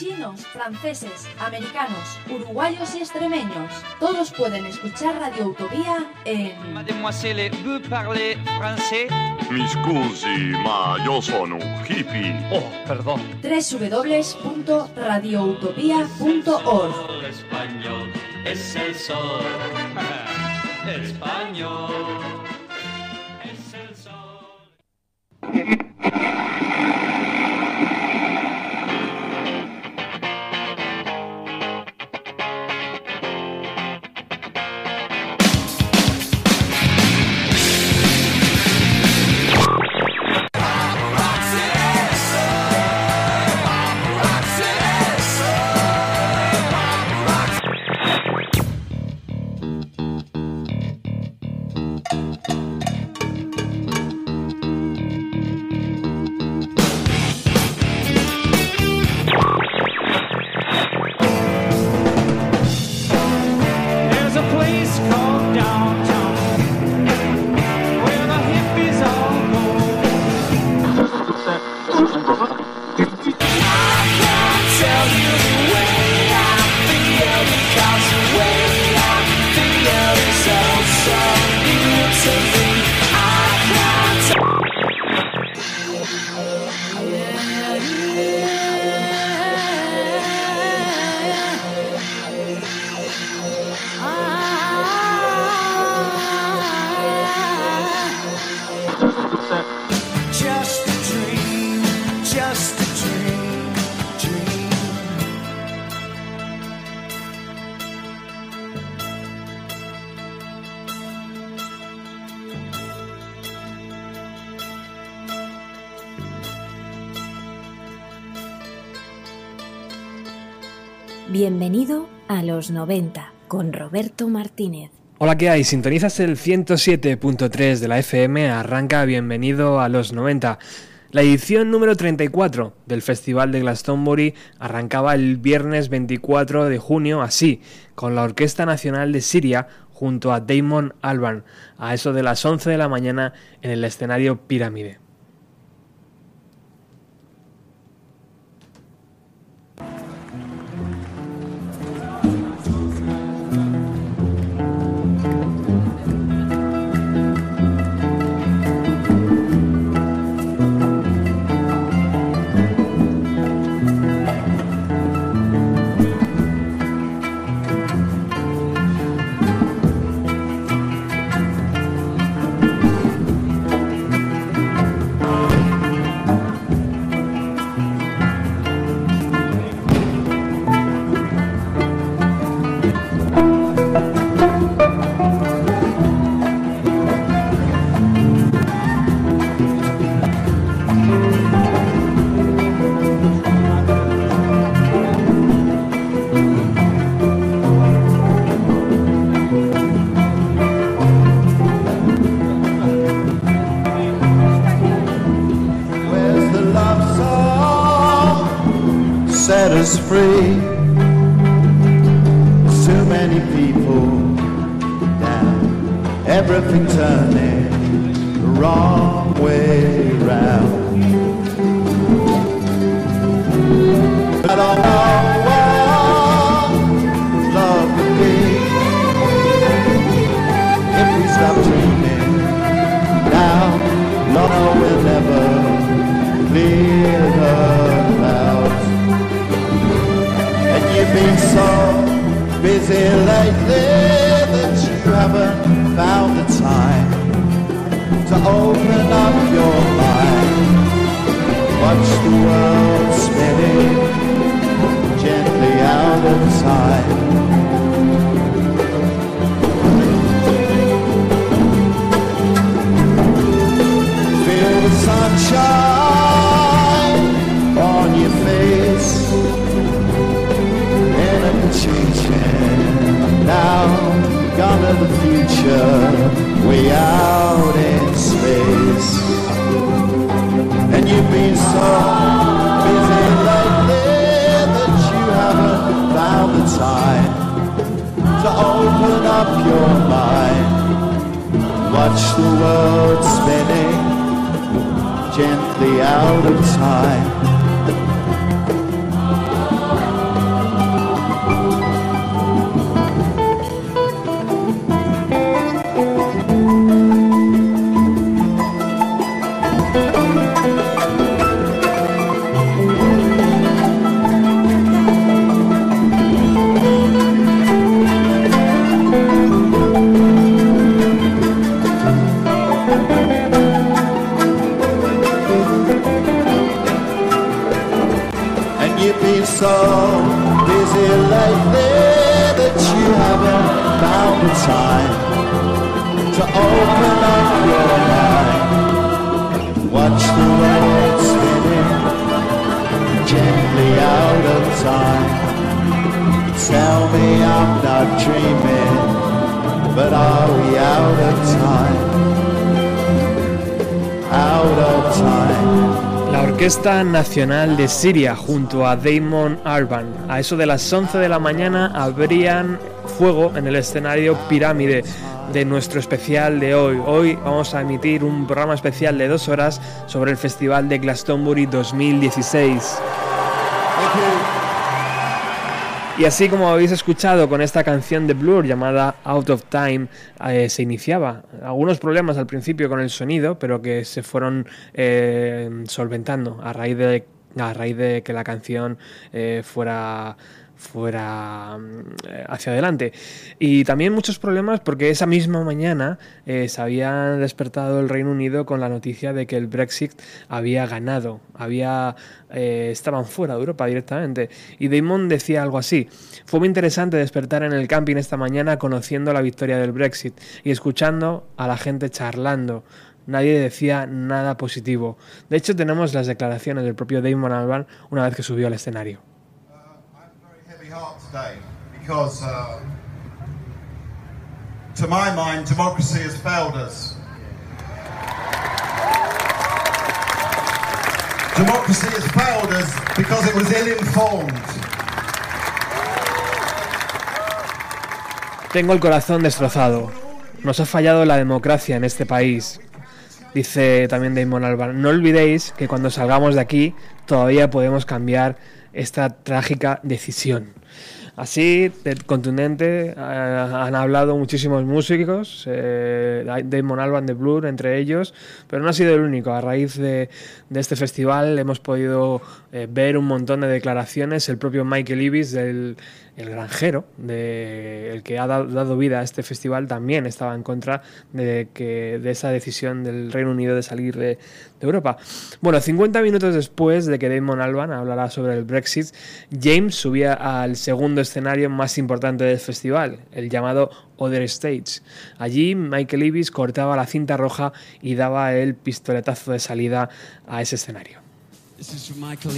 chinos, franceses, americanos, uruguayos y extremeños. Todos pueden escuchar Radio Utopía en Mademoiselle, vous parlez français? Mi scusi, ma io sono un hippie. Oh, perdón. www.radioutopía.org. español es el sol. español los 90 con Roberto Martínez. Hola, ¿qué hay? Sintonizas el 107.3 de la FM, arranca Bienvenido a los 90. La edición número 34 del Festival de Glastonbury arrancaba el viernes 24 de junio así, con la Orquesta Nacional de Siria junto a Damon Albarn, a eso de las 11 de la mañana en el escenario Pirámide. Us free. Too many people down. Everything turning the wrong way round. Nacional de Siria junto a Damon Arban. A eso de las 11 de la mañana abrían fuego en el escenario Pirámide de nuestro especial de hoy. Hoy vamos a emitir un programa especial de dos horas sobre el Festival de Glastonbury 2016. Y así como habéis escuchado con esta canción de Blur llamada Out of Time, eh, se iniciaba algunos problemas al principio con el sonido, pero que se fueron eh, solventando a raíz de, a raíz de que la canción eh, fuera fuera eh, hacia adelante. Y también muchos problemas porque esa misma mañana eh, se había despertado el Reino Unido con la noticia de que el Brexit había ganado, había, eh, estaban fuera de Europa directamente. Y Damon decía algo así, fue muy interesante despertar en el camping esta mañana conociendo la victoria del Brexit y escuchando a la gente charlando. Nadie decía nada positivo. De hecho, tenemos las declaraciones del propio Damon Albarn una vez que subió al escenario. Because, uh, to my mind, democracy has failed us. Democracy has failed us because it was ill informed. Tengo el corazón destrozado. Nos ha fallado la democracia en este país. Dice también Damon Albarn. No olvidéis que cuando salgamos de aquí todavía podemos cambiar esta trágica decisión. Así, de contundente, eh, han hablado muchísimos músicos, eh, Damon Albarn de Blur entre ellos, pero no ha sido el único. A raíz de, de este festival hemos podido eh, ver un montón de declaraciones. El propio Michael Ibis, del el granjero, de, el que ha dado, vida a este festival, también estaba en contra de, que, de esa decisión del Reino Unido de salir de, Europa. Bueno, 50 minutos después de que Damon Albarn hablara sobre el Brexit, James subía al segundo escenario más importante del festival, el llamado Other Stage. Allí Michael Ibis cortaba la cinta roja y daba el pistoletazo de salida a ese escenario. This is Michael.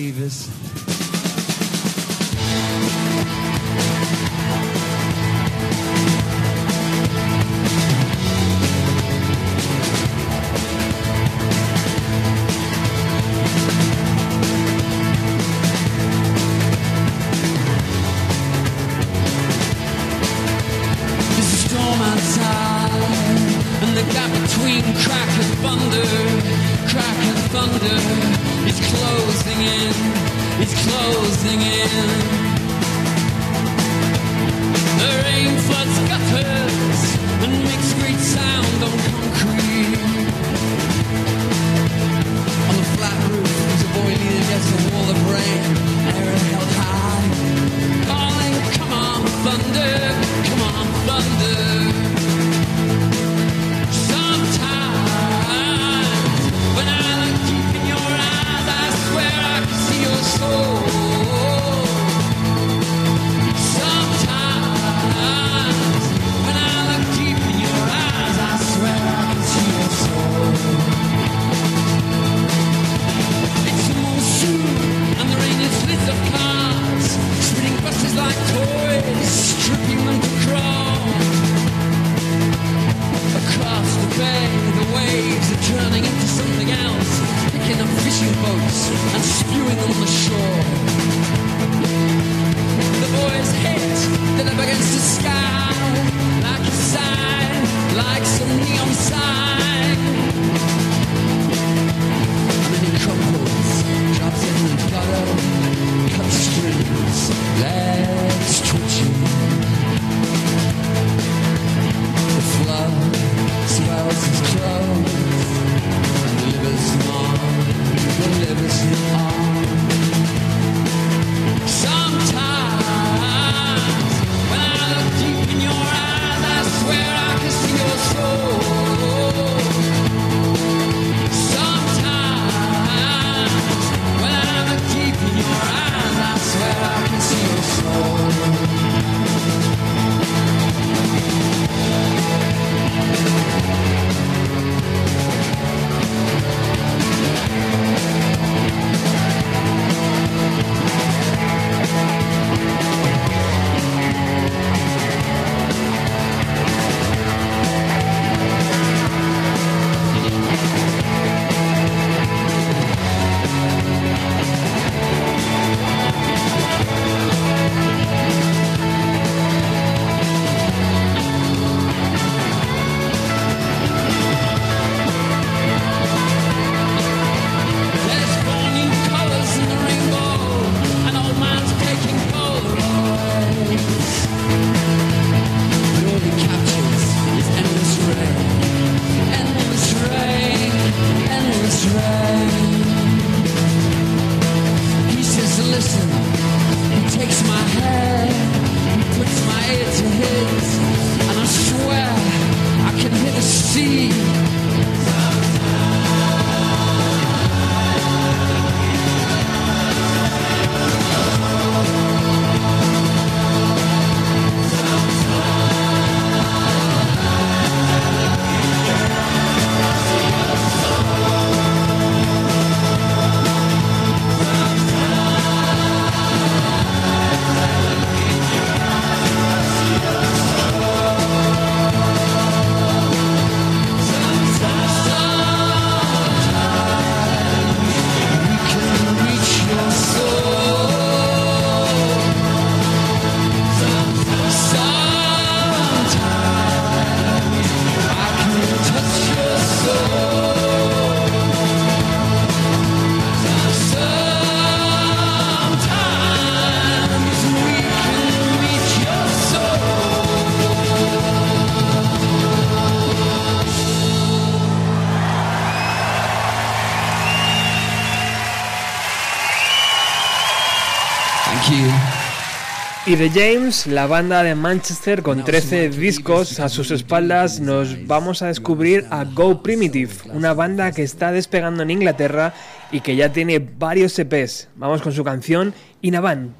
Y The James, la banda de Manchester con 13 discos a sus espaldas, nos vamos a descubrir a Go Primitive, una banda que está despegando en Inglaterra y que ya tiene varios EPs. Vamos con su canción Inavan.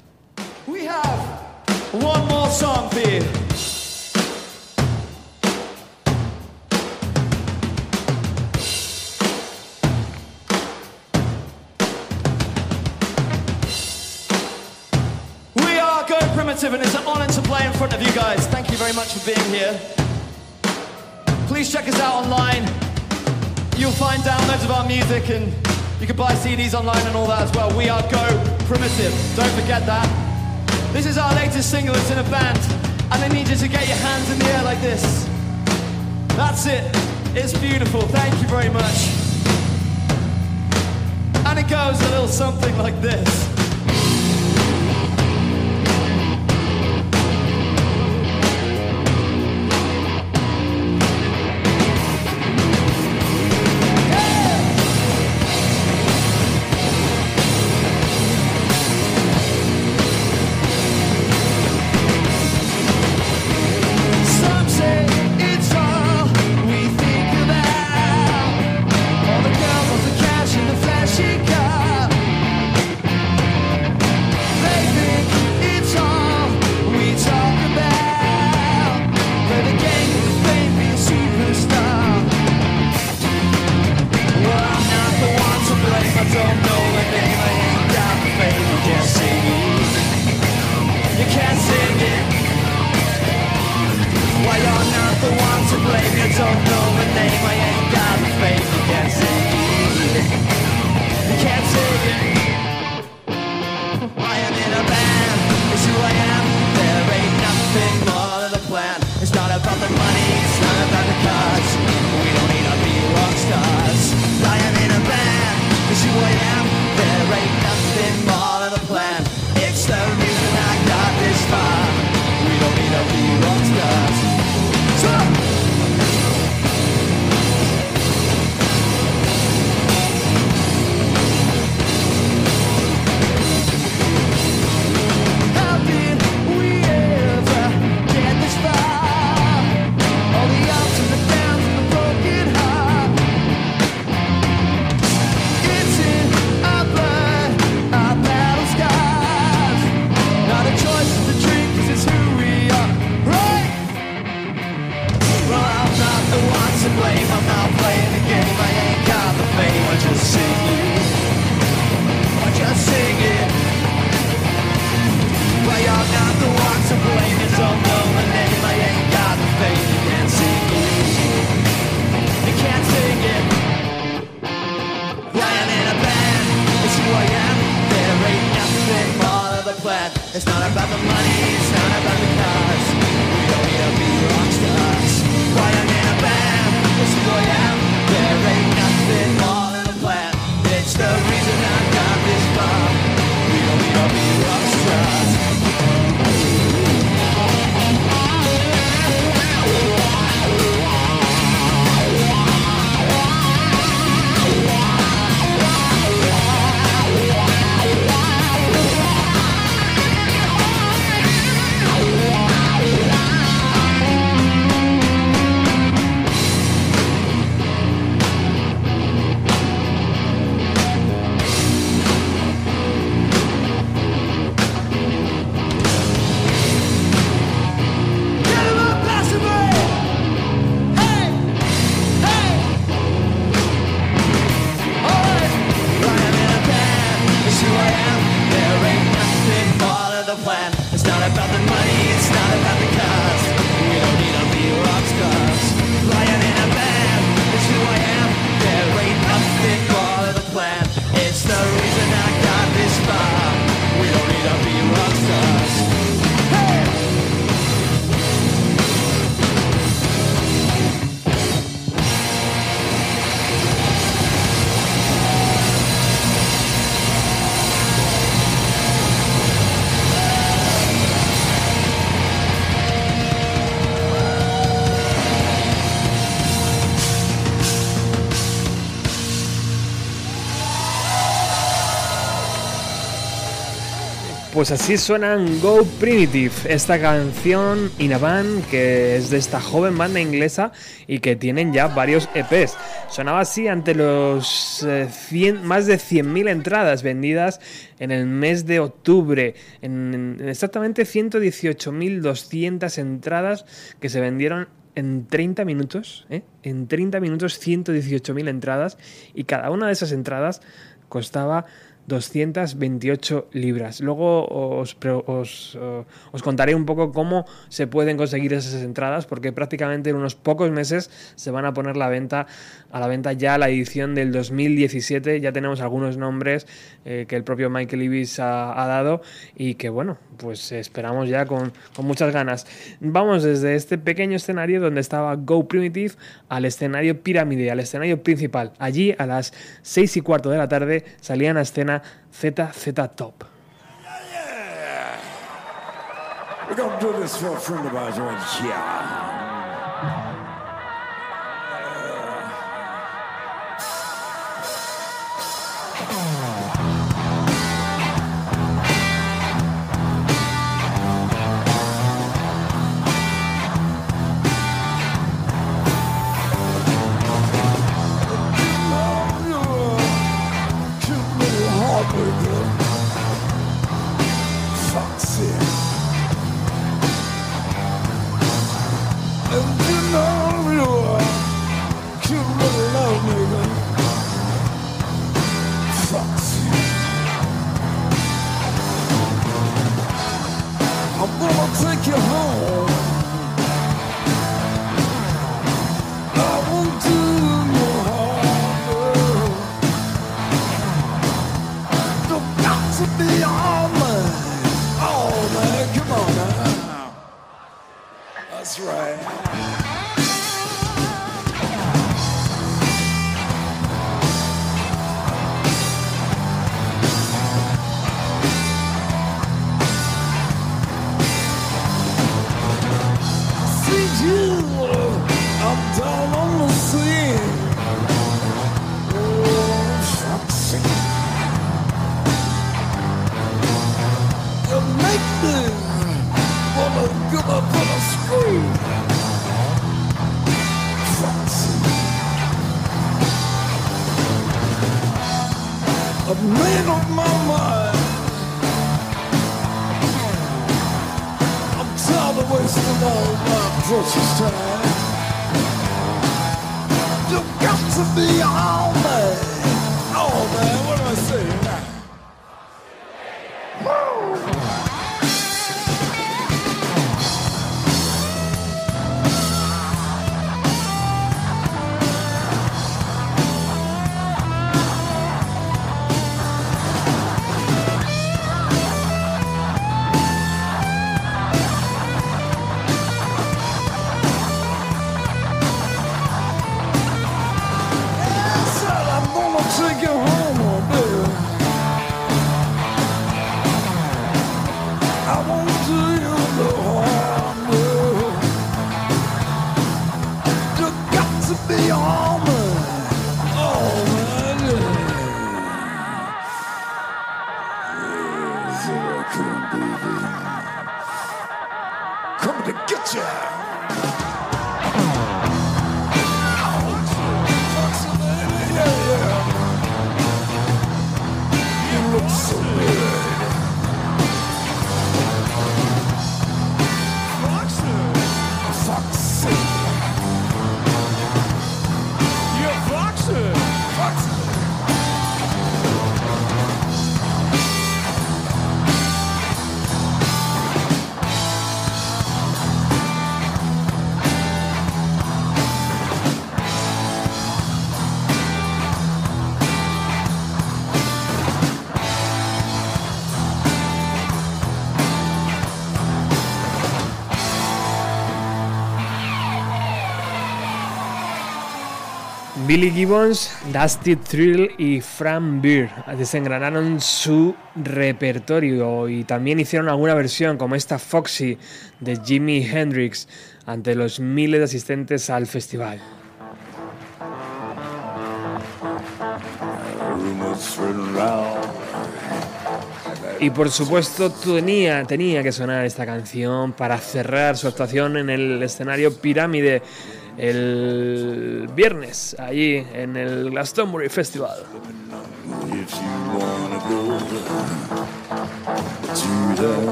front of you guys. Thank you very much for being here. Please check us out online. You'll find downloads of our music and you can buy CDs online and all that as well. We are Go Primitive. Don't forget that. This is our latest single. It's in a band. And I need you to get your hands in the air like this. That's it. It's beautiful. Thank you very much. And it goes a little something like this. plan. Pues así suenan Go Primitive, esta canción In a Band que es de esta joven banda inglesa y que tienen ya varios EPs. Sonaba así ante los eh, 100 más de 100.000 entradas vendidas en el mes de octubre, en, en exactamente 118.200 entradas que se vendieron en 30 minutos, ¿eh? en 30 minutos 118.000 entradas y cada una de esas entradas costaba 228 libras. Luego os, os, eh, os contaré un poco cómo se pueden conseguir esas entradas, porque prácticamente en unos pocos meses se van a poner la venta, a la venta ya la edición del 2017. Ya tenemos algunos nombres eh, que el propio Michael Ibis ha, dado y que bueno, pues esperamos ya con, con muchas ganas. Vamos desde este pequeño escenario donde estaba Go Primitive al escenario pirámide, al escenario principal. Allí a las 6 y cuarto de la tarde salían a escena ZZ Top. We're gonna do this for a friend of ours right here. That's right. I've made up my mind. I'm tired of wasting all my precious time. You've got to be all man. Oh man, what do I say Billy Gibbons, Dusty Thrill y Fran Beer desengranaron su repertorio y también hicieron alguna versión como esta Foxy de Jimi Hendrix ante los miles de asistentes al festival. Y por supuesto tenía, tenía que sonar esta canción para cerrar su actuación en el escenario Pirámide el viernes, allí en el Glastonbury Festival.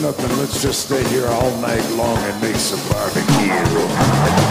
nothing. Let's just stay here all night long and make some barbecue.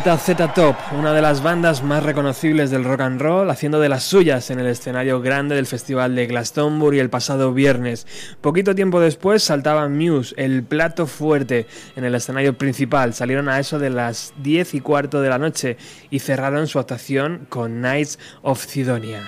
ZZ Top, una de las bandas más reconocibles del rock and roll, haciendo de las suyas en el escenario grande del Festival de Glastonbury el pasado viernes. Poquito tiempo después saltaba Muse, el plato fuerte, en el escenario principal. Salieron a eso de las 10 y cuarto de la noche y cerraron su actuación con Knights of Sidonia.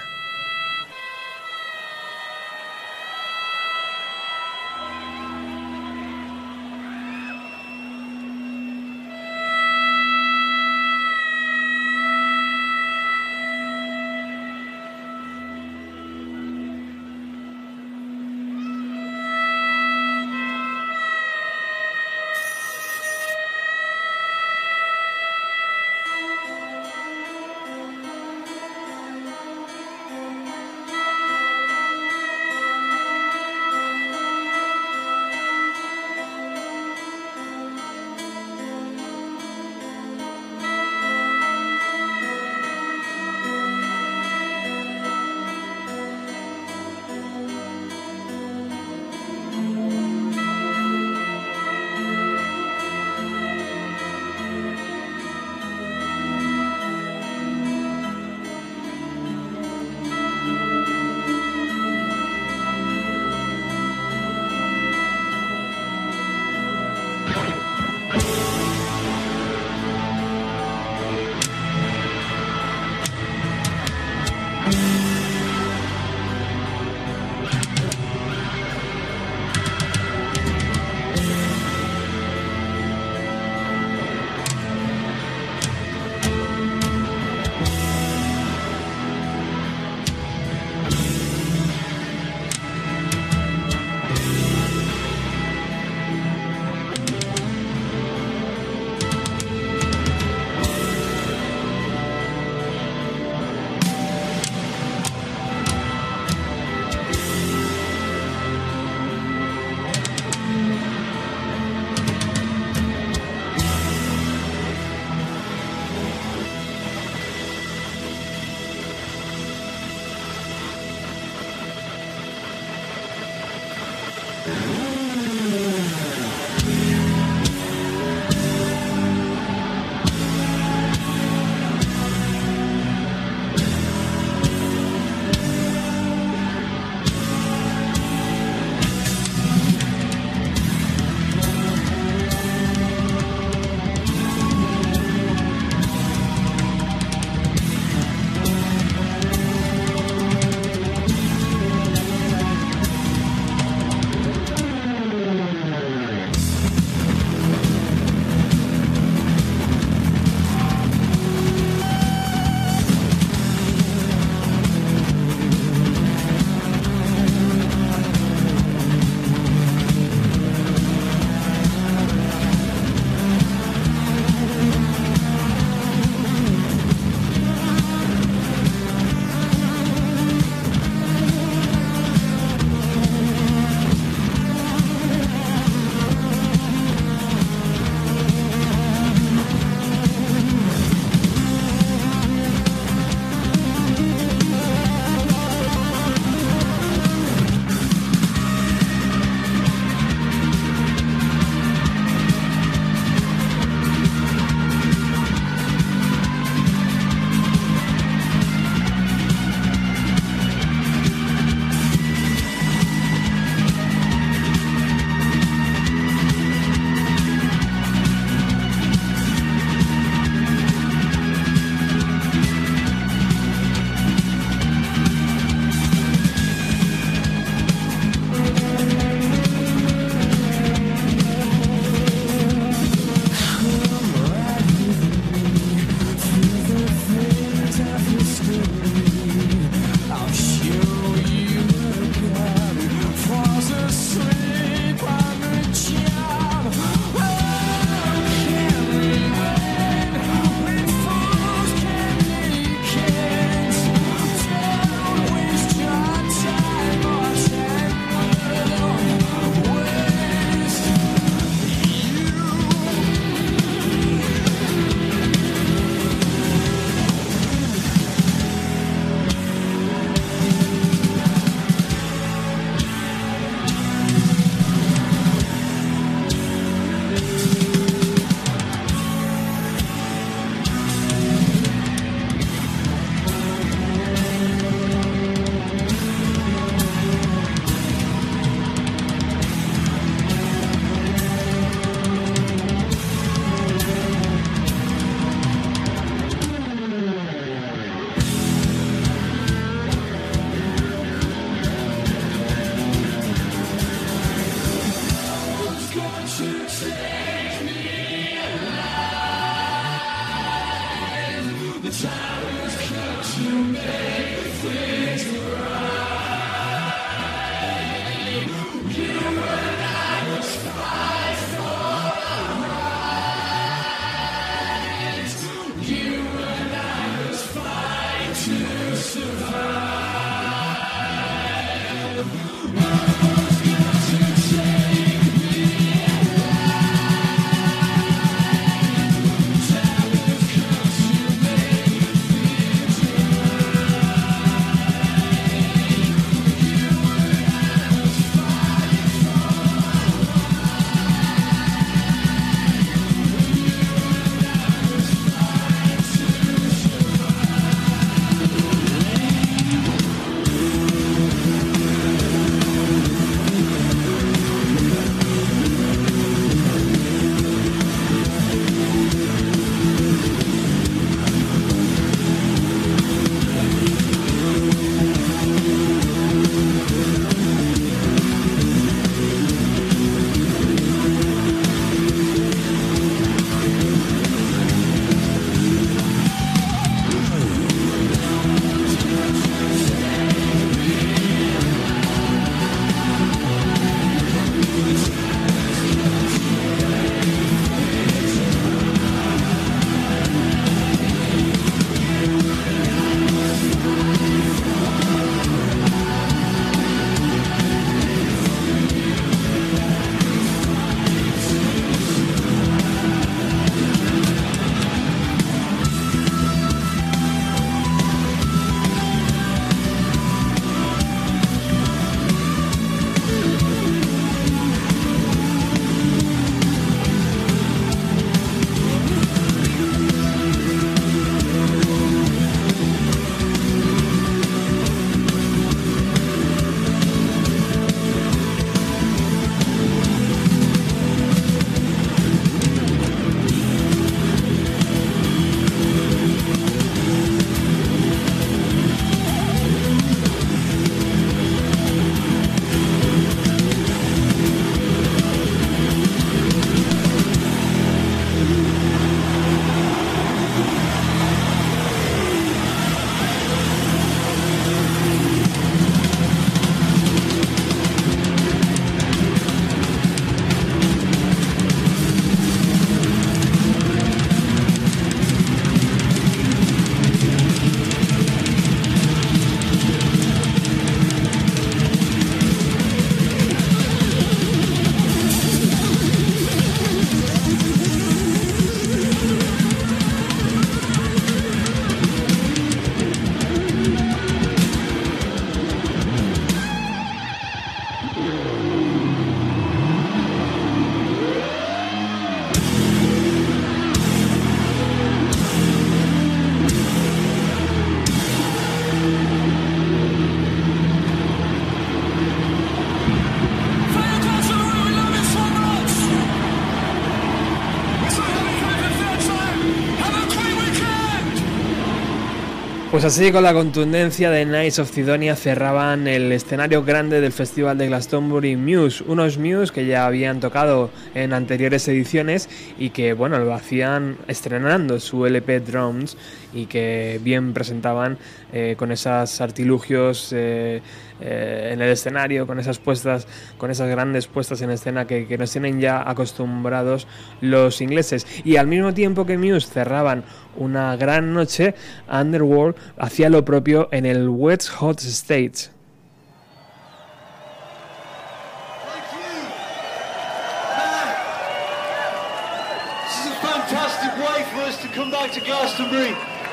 Pues así con la contundencia de Knights of Sidonia cerraban el escenario grande del Festival de Glastonbury Muse, unos Muse que ya habían tocado en anteriores ediciones y que bueno, lo hacían estrenando su LP Drums y que bien presentaban eh, con esos artilugios eh, eh, en el escenario, con esas puestas, con esas grandes puestas en escena que, que nos tienen ya acostumbrados los ingleses. Y al mismo tiempo que Muse cerraban una gran noche, Underworld hacía lo propio en el West Hot Stage.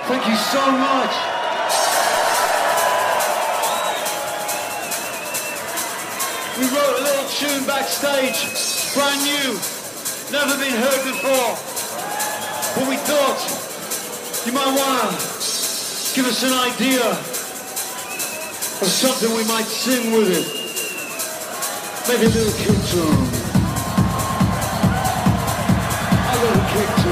Thank you so much. We wrote a little tune backstage, brand new, never been heard before. But we thought you might want to give us an idea of something we might sing with it. Maybe a little kick drum. A little kick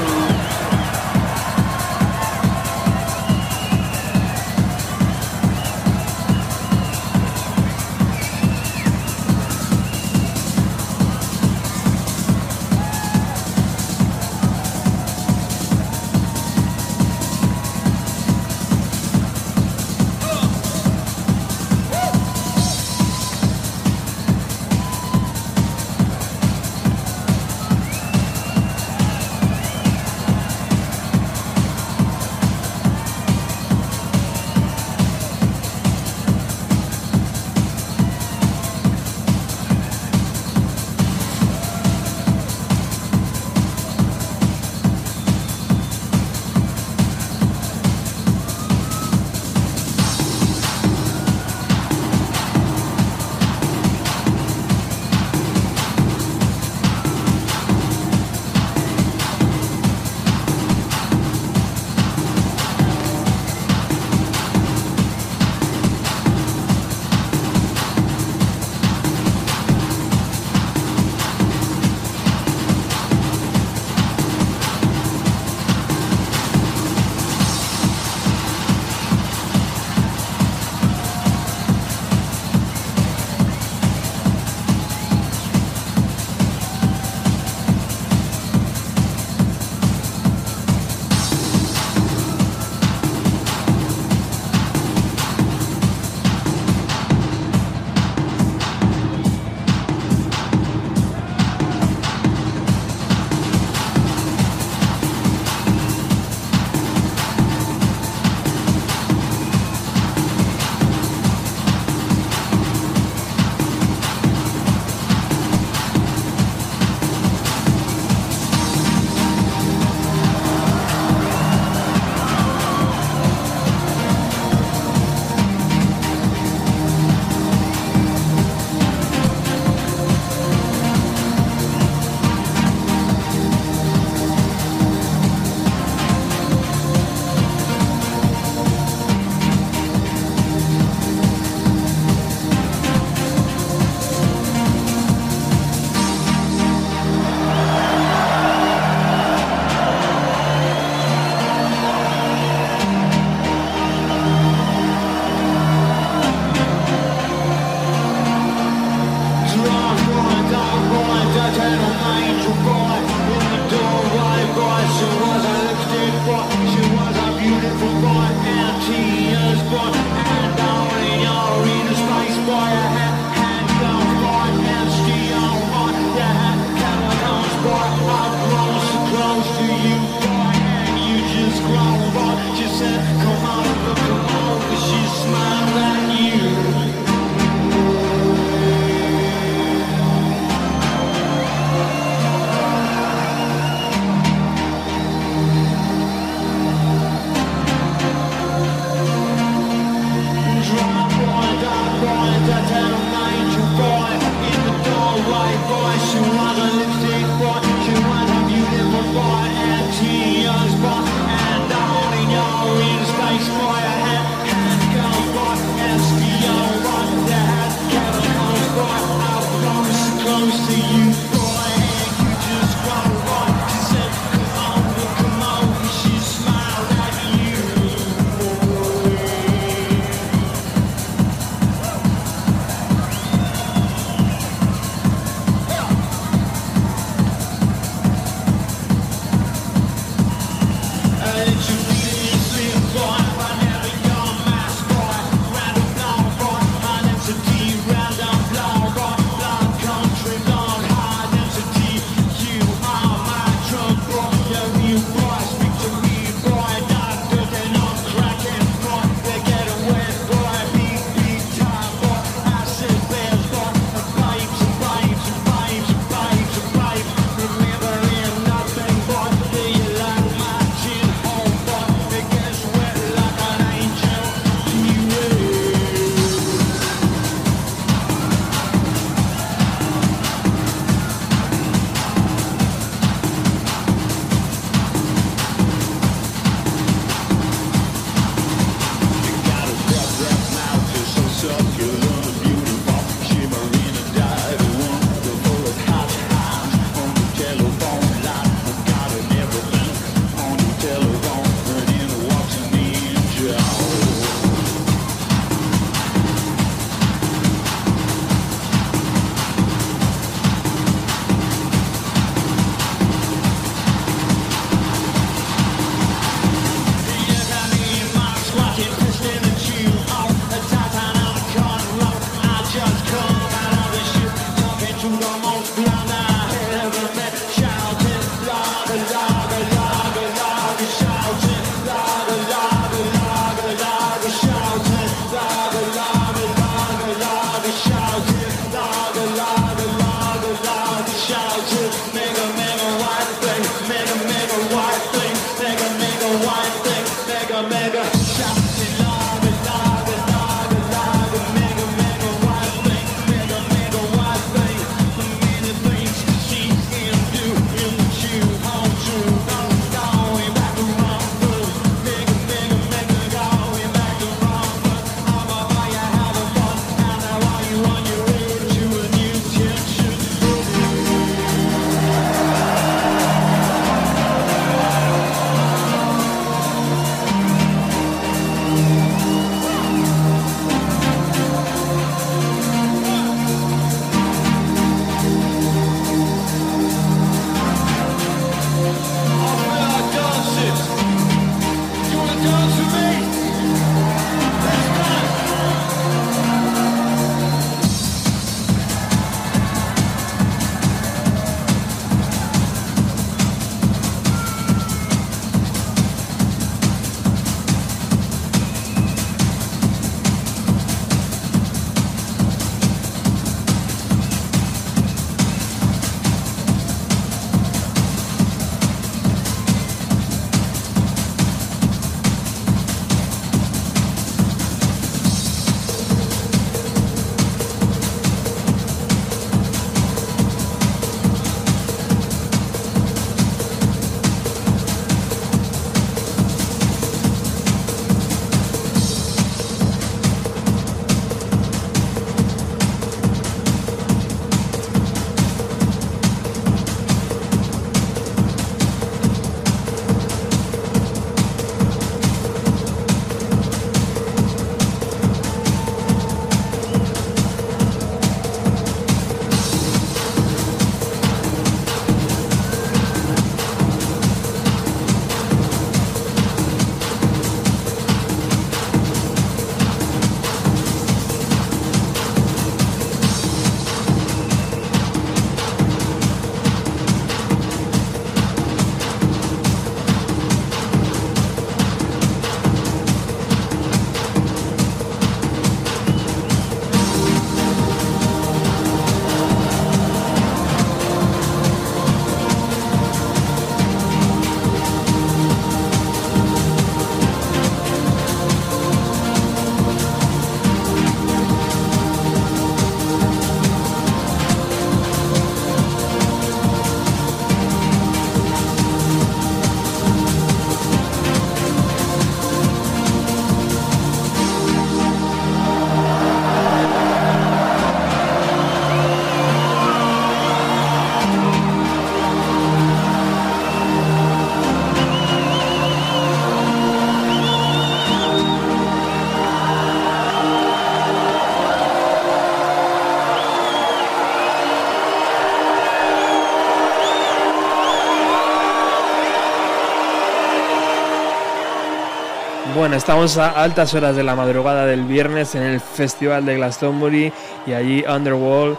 Estamos a altas horas de la madrugada del viernes en el Festival de Glastonbury y allí Underworld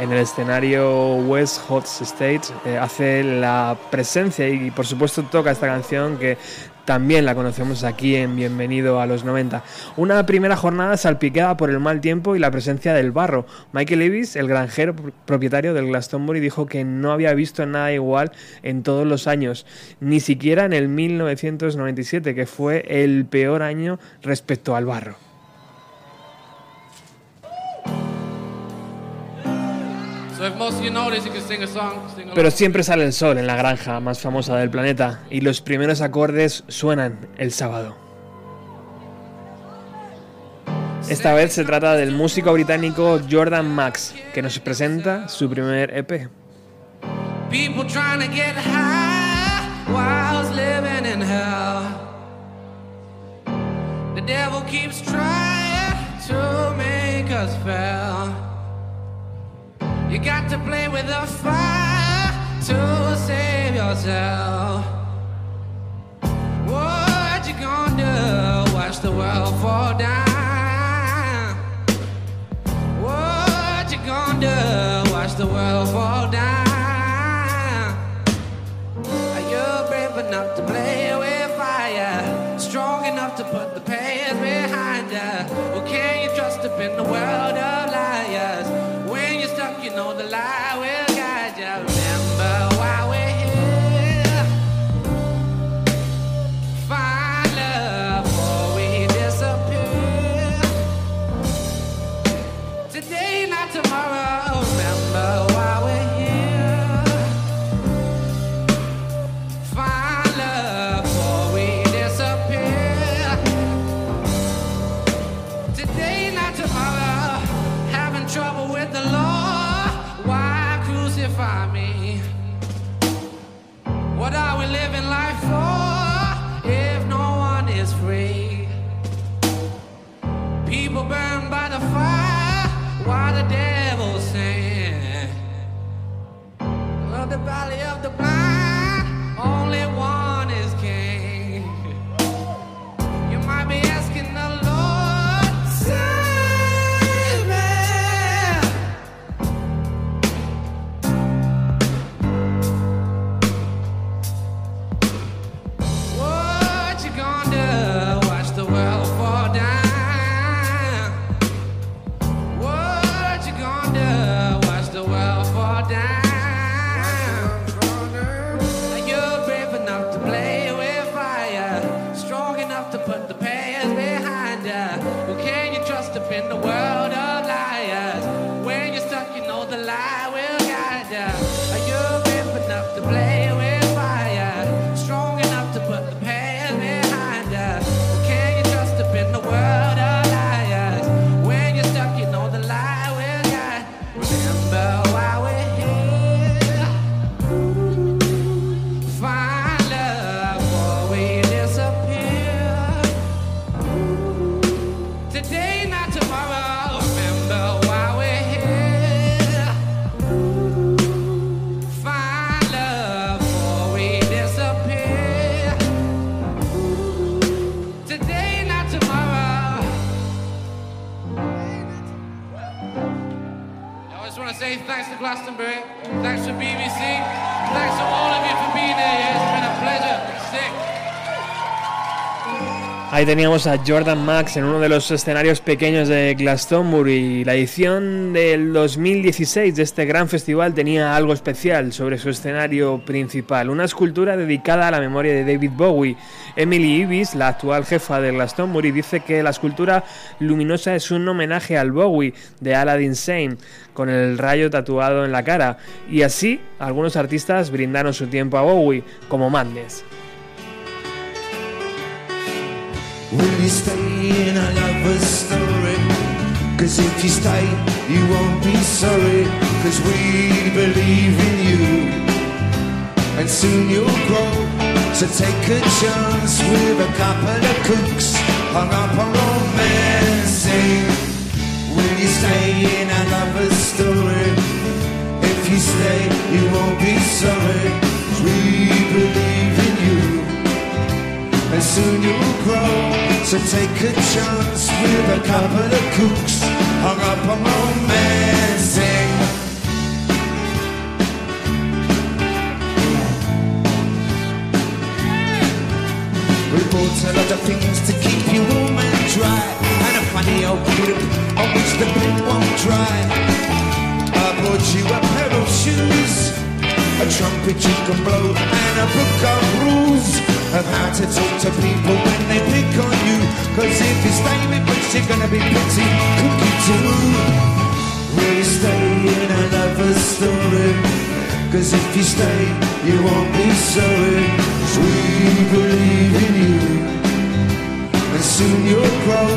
en el escenario West Hot Stage eh, hace la presencia y por supuesto toca esta canción que también la conocemos aquí en Bienvenido a los 90. Una primera jornada salpicada por el mal tiempo y la presencia del barro. Michael Levis, el granjero pr- propietario del Glastonbury, dijo que no había visto nada igual en todos los años, ni siquiera en el 1997, que fue el peor año respecto al barro. Pero siempre sale el sol en la granja más famosa del planeta y los primeros acordes suenan el sábado. Esta vez se trata del músico británico Jordan Max, que nos presenta su primer EP. People trying to get high whilst living in hell. The devil keeps trying to make us fail. You got to play with the fire to save yourself. What you gonna do? Watch the world fall down. What you gonna do? Watch the world fall down. Are you brave enough to play with fire? Strong enough to put the past behind you? Or can you trust up in the world Well, the valley of the blind, Teníamos a Jordan Max en uno de los escenarios pequeños de Glastonbury. La edición del 2016 de este gran festival tenía algo especial sobre su escenario principal, una escultura dedicada a la memoria de David Bowie. Emily Ibis, la actual jefa de Glastonbury, dice que la escultura luminosa es un homenaje al Bowie de Aladdin Sane, con el rayo tatuado en la cara, y así algunos artistas brindaron su tiempo a Bowie, como Madness. Will you stay in a lover's story? Cause if you stay, you won't be sorry. Cause we believe in you. And soon you'll grow. So take a chance with a couple of cooks. Hung up on romancing. Will you stay in a lover's story? If you stay, you won't be sorry. 'Cause we believe in you and soon you'll grow. So take a chance with a couple of cooks hung up on romancing. We bought a lot of things to keep you warm and dry, and a funny old grip on which the paint won't dry. I bought you a pair of shoes, a trumpet you can blow, and a book of rules of how to talk to people when they pick on you. Cause if you stay with you're gonna be pretty cookie too. You stay in a lover's story? Cause if you stay, you won't be sorry. 'Cause we believe in you. And soon you'll grow.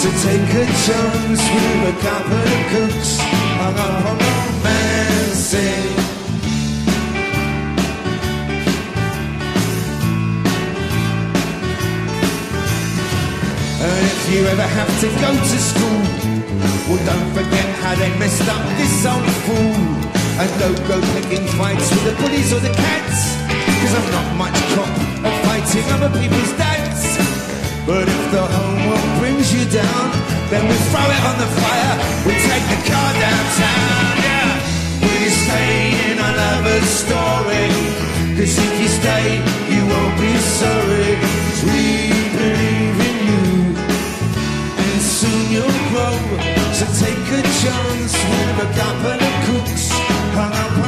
So take a chance with a couple of cooks hung up on romancing. And if you ever have to go to school, well, don't forget how they messed up this old fool. And don't go picking fights with the bullies or the cats. Cause I'm not much cop at fighting other people's dads. But if the homework brings you down, then we throw it on the fire. We take the car downtown, yeah. You stay in a lover's story? Cause if you stay, you won't be sorry. 'Cause soon you'll grow. So take a chance with a couple of cooks hung up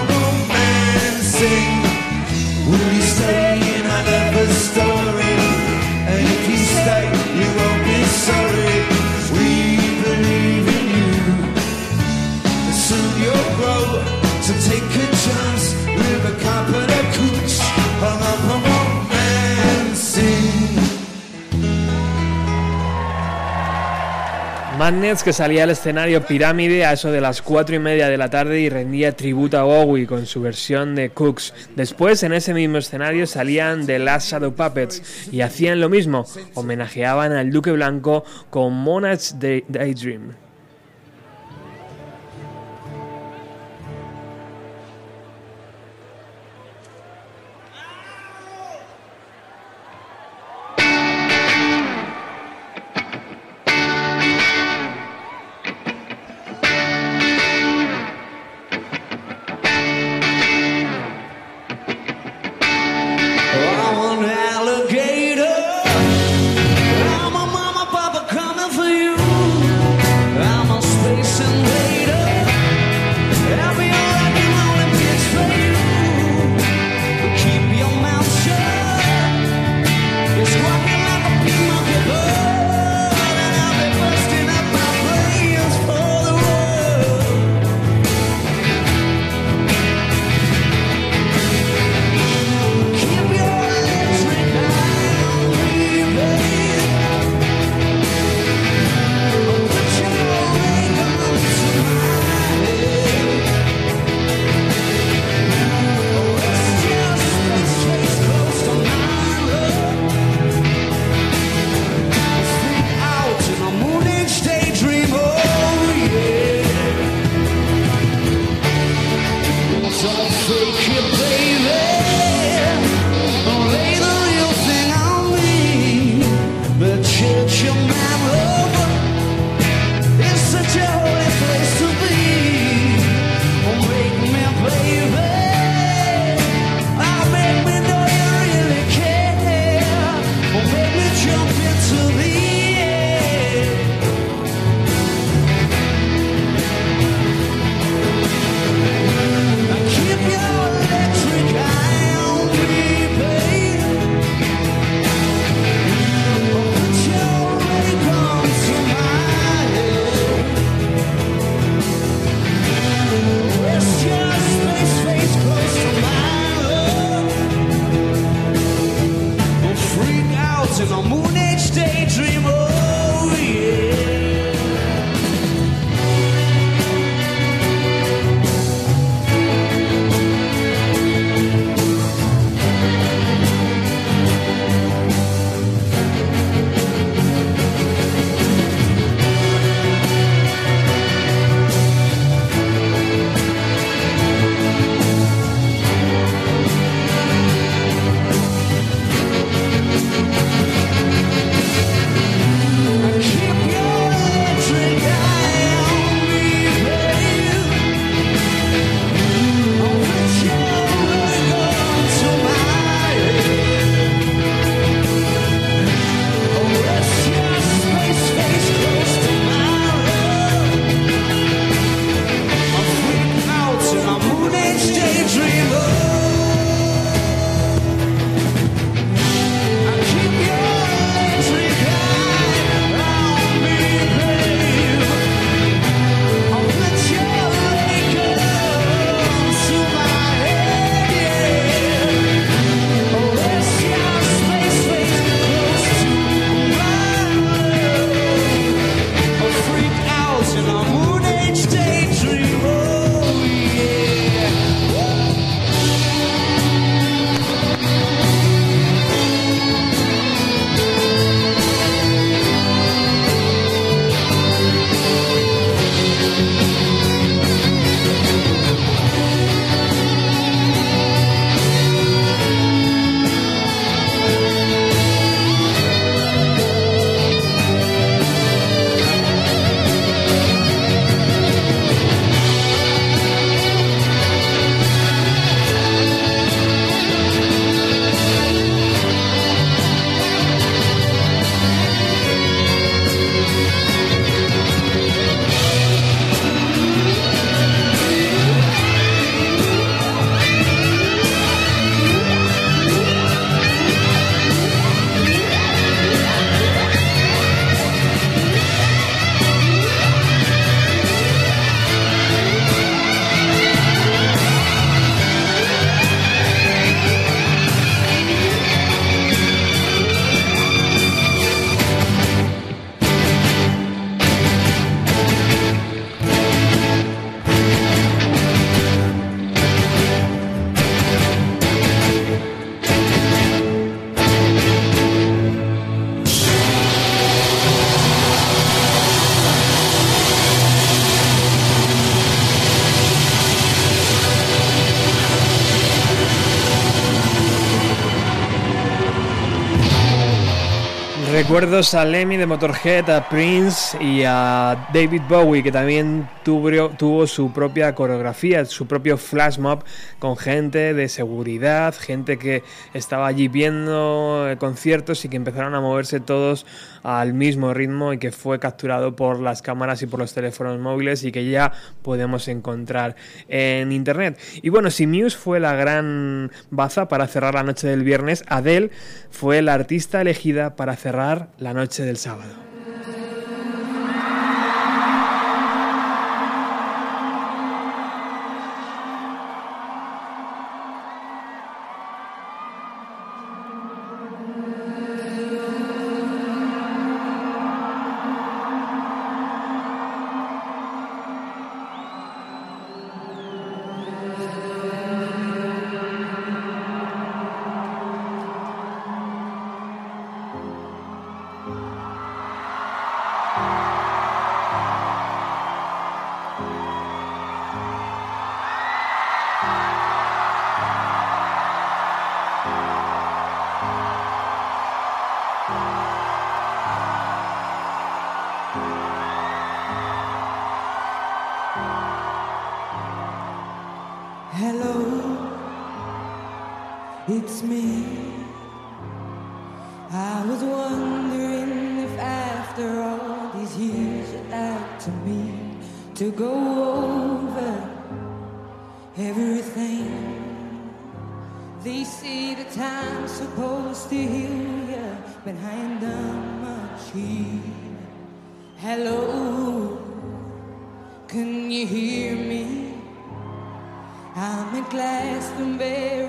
Madness que salía al escenario Pirámide a eso de las cuatro y media de la tarde y rendía tributo a Bowie con su versión de Cooks. Después en ese mismo escenario salían The Last Shadow Puppets y hacían lo mismo, homenajeaban al Duque Blanco con Monarch's Day- Daydream. Recuerdos a Lemmy de Motorhead, a Prince y a David Bowie, que también tuvo, tuvo su propia coreografía, su propio flash mob con gente de seguridad, gente que estaba allí viendo eh, conciertos y que empezaron a moverse todos al mismo ritmo y que fue capturado por las cámaras y por los teléfonos móviles y que ya podemos encontrar en internet. Y bueno, si Muse fue la gran baza para cerrar la noche del viernes, Adele fue la artista elegida para cerrar la noche del sábado. you hear me? I'm in Glastonbury.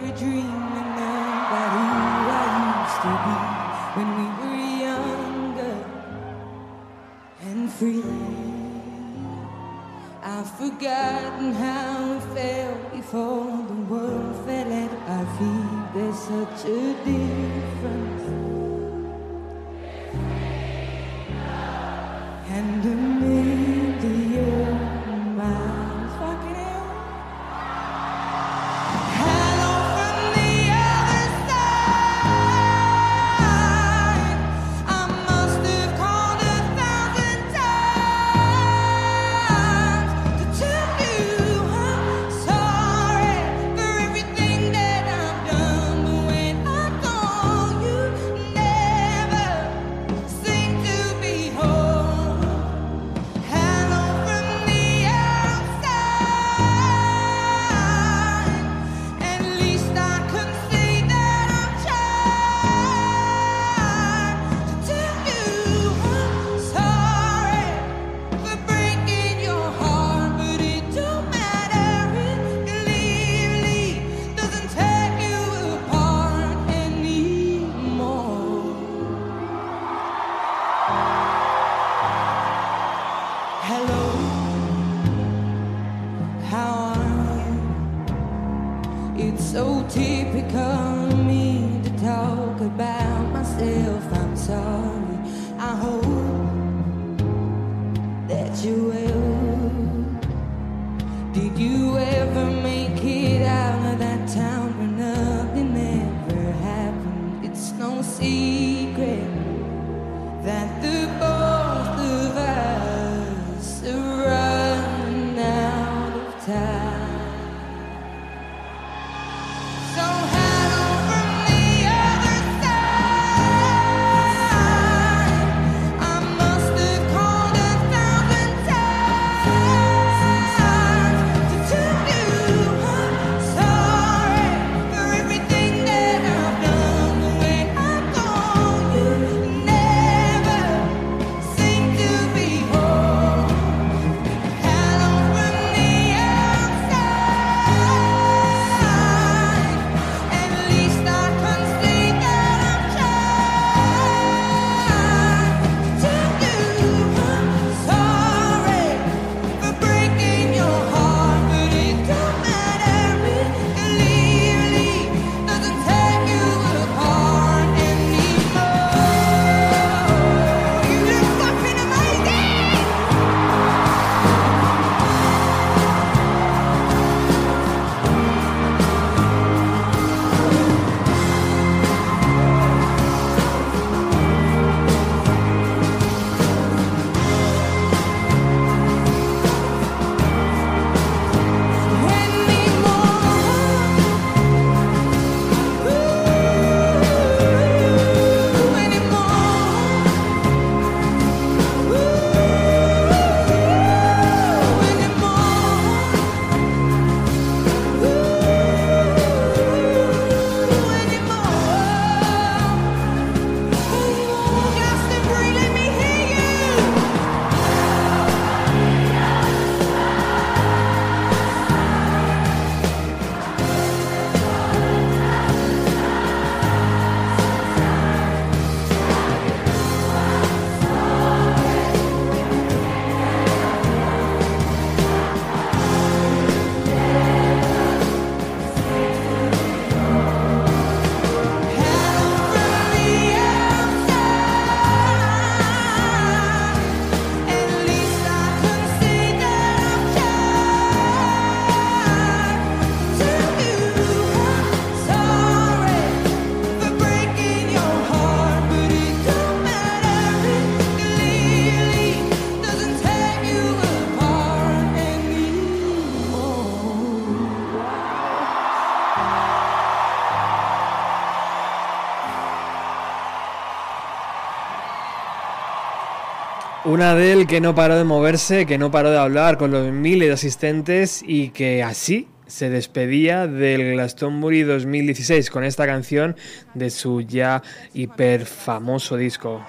Una Adele que no paró de moverse, que no paró de hablar con los miles de asistentes y que así se despedía del Glastonbury 2016 con esta canción de su ya hiper famoso disco.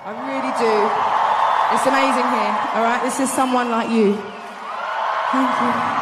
Thank you.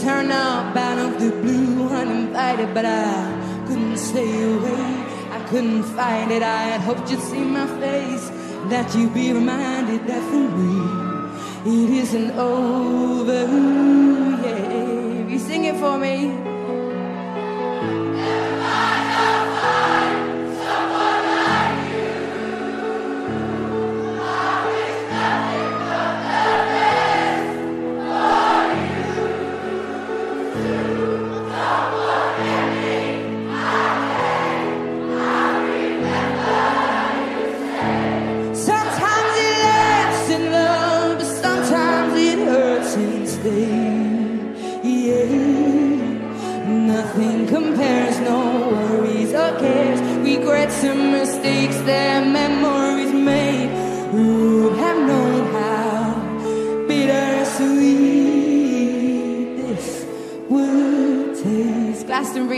I hate to turn up out of the blue uninvited, but I couldn't stay away. I couldn't fight it. I had hoped you'd see my face, that you'd be reminded that for me it isn't over. Yeah, you sing it for me.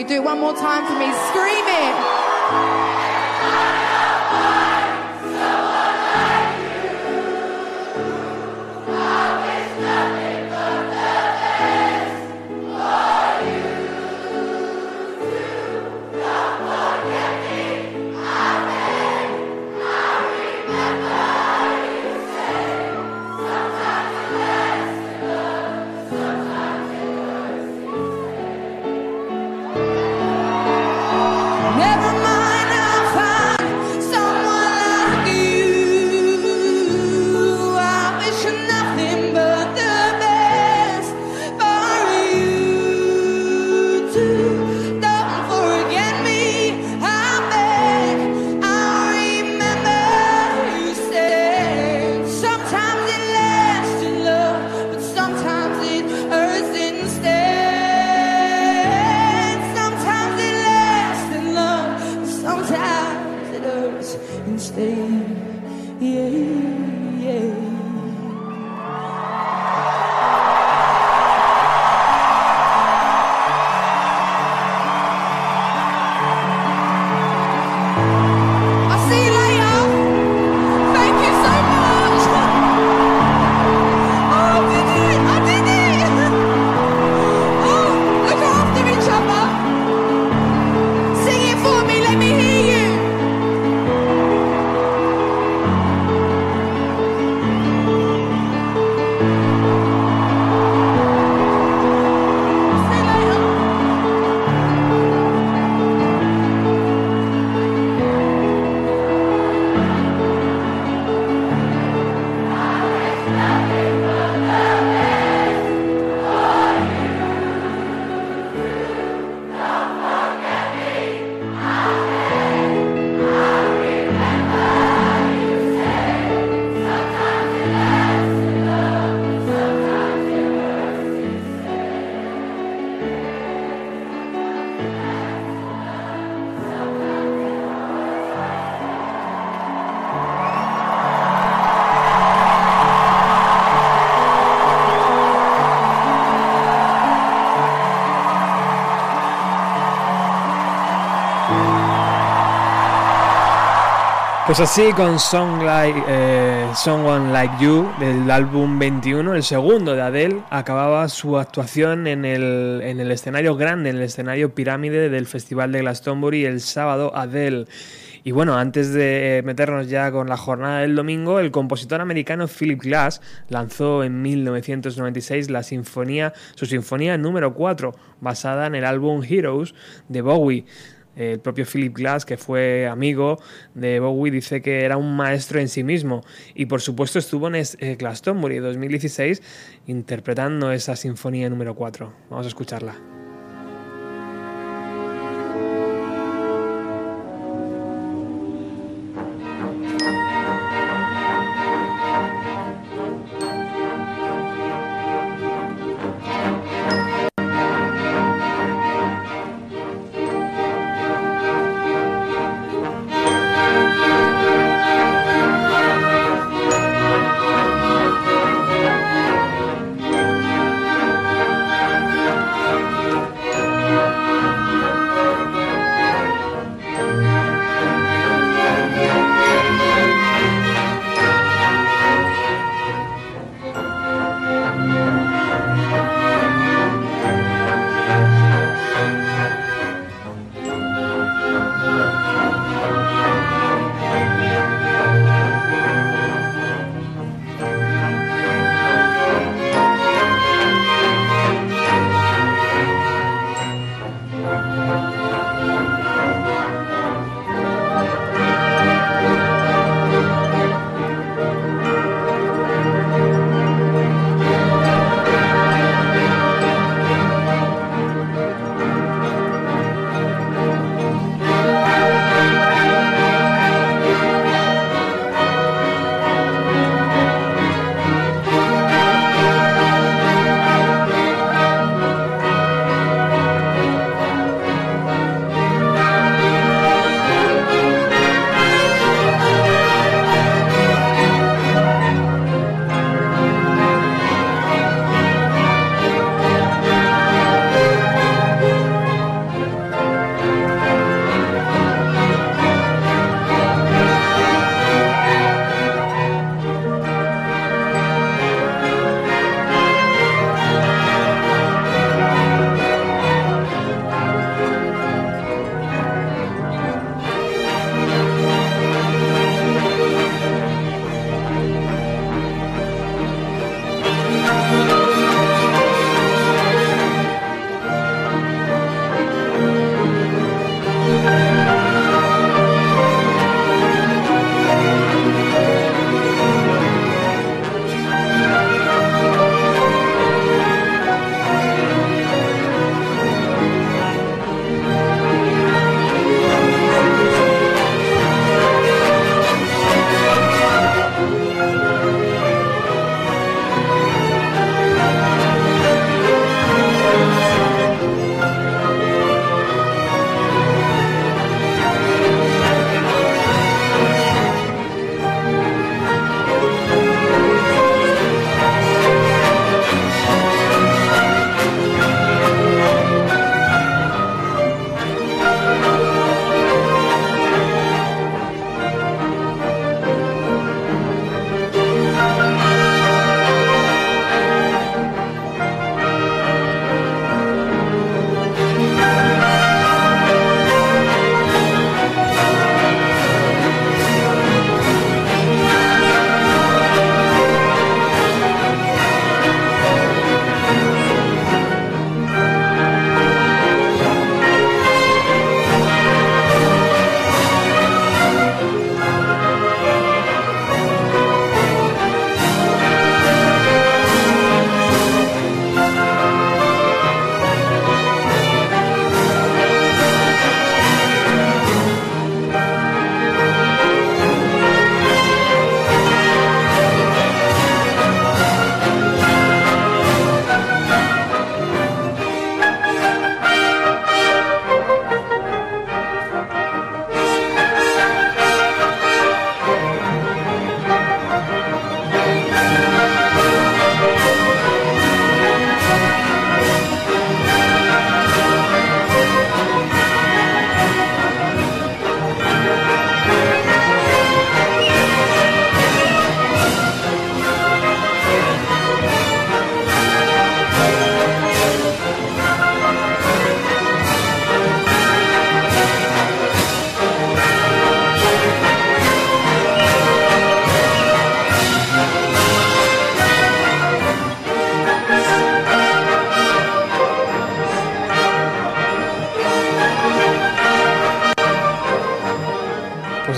Do one more time for me. Scream it. Pues así con Song like, eh, Someone Like You del álbum 21, el segundo de Adele, acababa su actuación en el, en el escenario grande, en el escenario pirámide del Festival de Glastonbury el sábado Adele. Y bueno, antes de meternos ya con la jornada del domingo, el compositor americano Philip Glass lanzó en 1996 la sinfonía, su sinfonía número 4, basada en el álbum Heroes de Bowie. El propio Philip Glass, que fue amigo de Bowie, dice que era un maestro en sí mismo. Y por supuesto estuvo en eh, Glastonbury 2016 interpretando esa sinfonía número 4. Vamos a escucharla.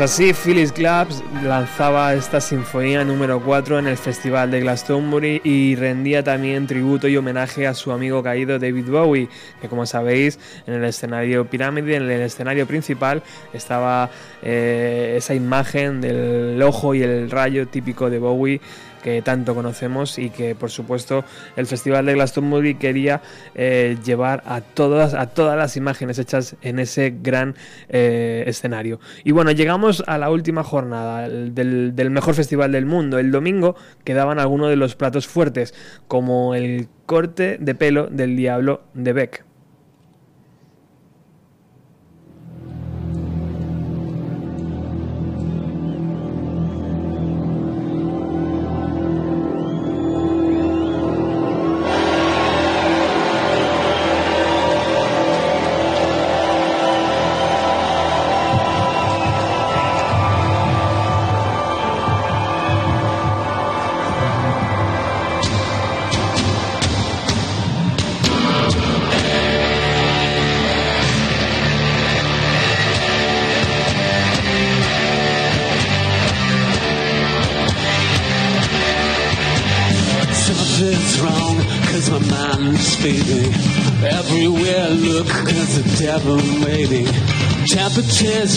Así Phyllis Glass lanzaba esta sinfonía número 4 en el Festival de Glastonbury y rendía también tributo y homenaje a su amigo caído David Bowie, que como sabéis en el escenario pirámide, en el escenario principal estaba eh, esa imagen del ojo y el rayo típico de Bowie que tanto conocemos y que por supuesto el Festival de Glastonbury quería eh, llevar a todas, a todas las imágenes hechas en ese gran eh, escenario. Y bueno, llegamos a la última jornada del, del mejor festival del mundo. El domingo quedaban algunos de los platos fuertes, como el corte de pelo del diablo de Beck.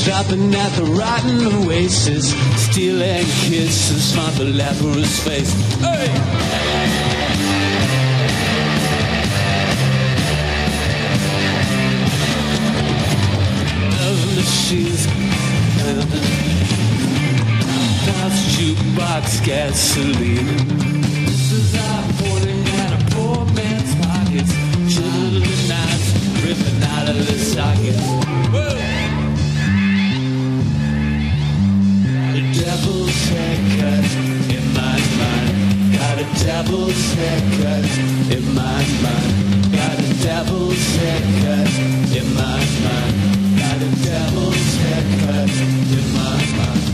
Dropping at the rotten oasis. Stealing kisses from the leprous face. Hey! Machines. That's jukebox gasoline. Devil's haircut in my mind. Got a devil's haircut in my mind. Got a devil's haircut in my mind.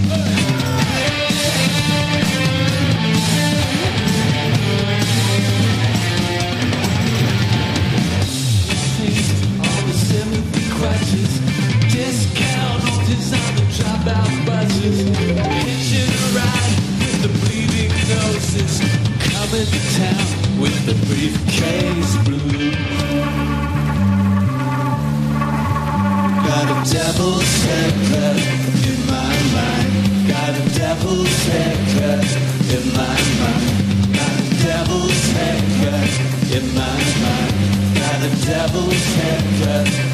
Coming to town with the briefcase blue. Got a devil's haircut in my mind. Got a devil's haircut in my mind. Got a devil's haircut in my mind. Got a devil's haircut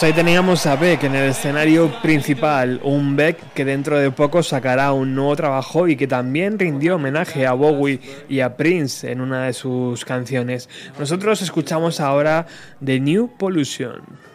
Pues ahí teníamos a Beck en el escenario principal, un Beck que dentro de poco sacará un nuevo trabajo y que también rindió homenaje a Bowie y a Prince en una de sus canciones. Nosotros escuchamos ahora The New Pollution.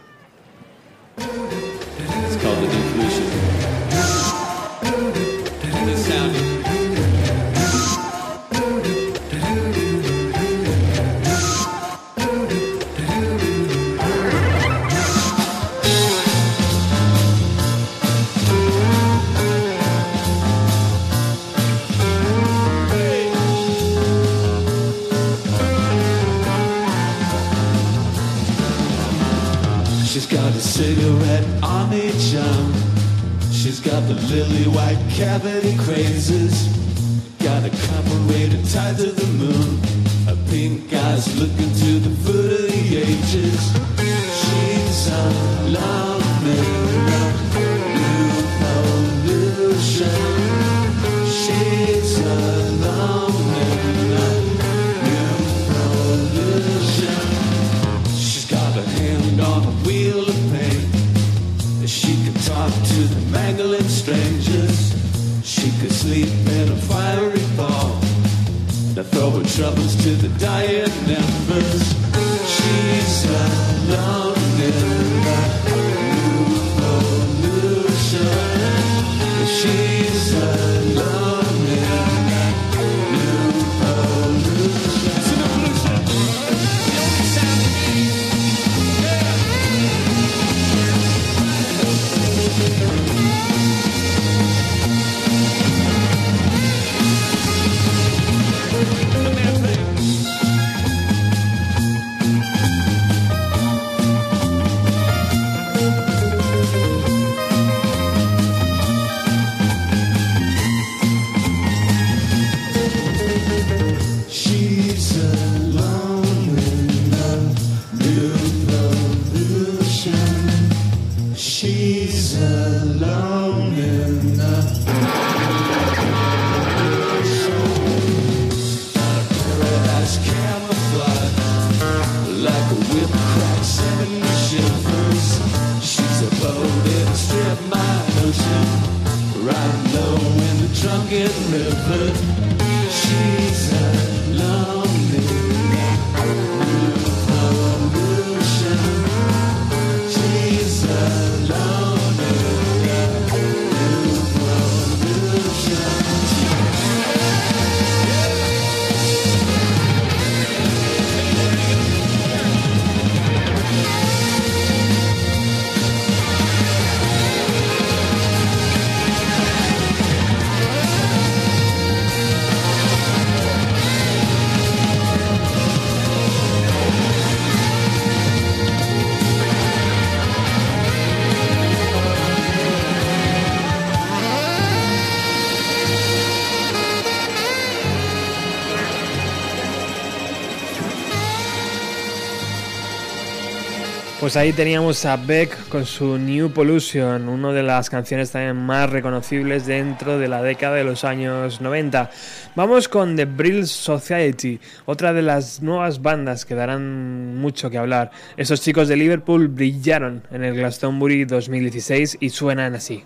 Pues ahí teníamos a Beck con su New Pollution, una de las canciones también más reconocibles dentro de la década de los años 90. Vamos con The Brill Society, otra de las nuevas bandas que darán mucho que hablar. Esos chicos de Liverpool brillaron en el Glastonbury 2016 y suenan así.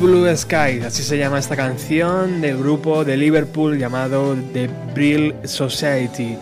Blue Sky, así se llama esta canción del grupo de Liverpool llamado The Brill Society,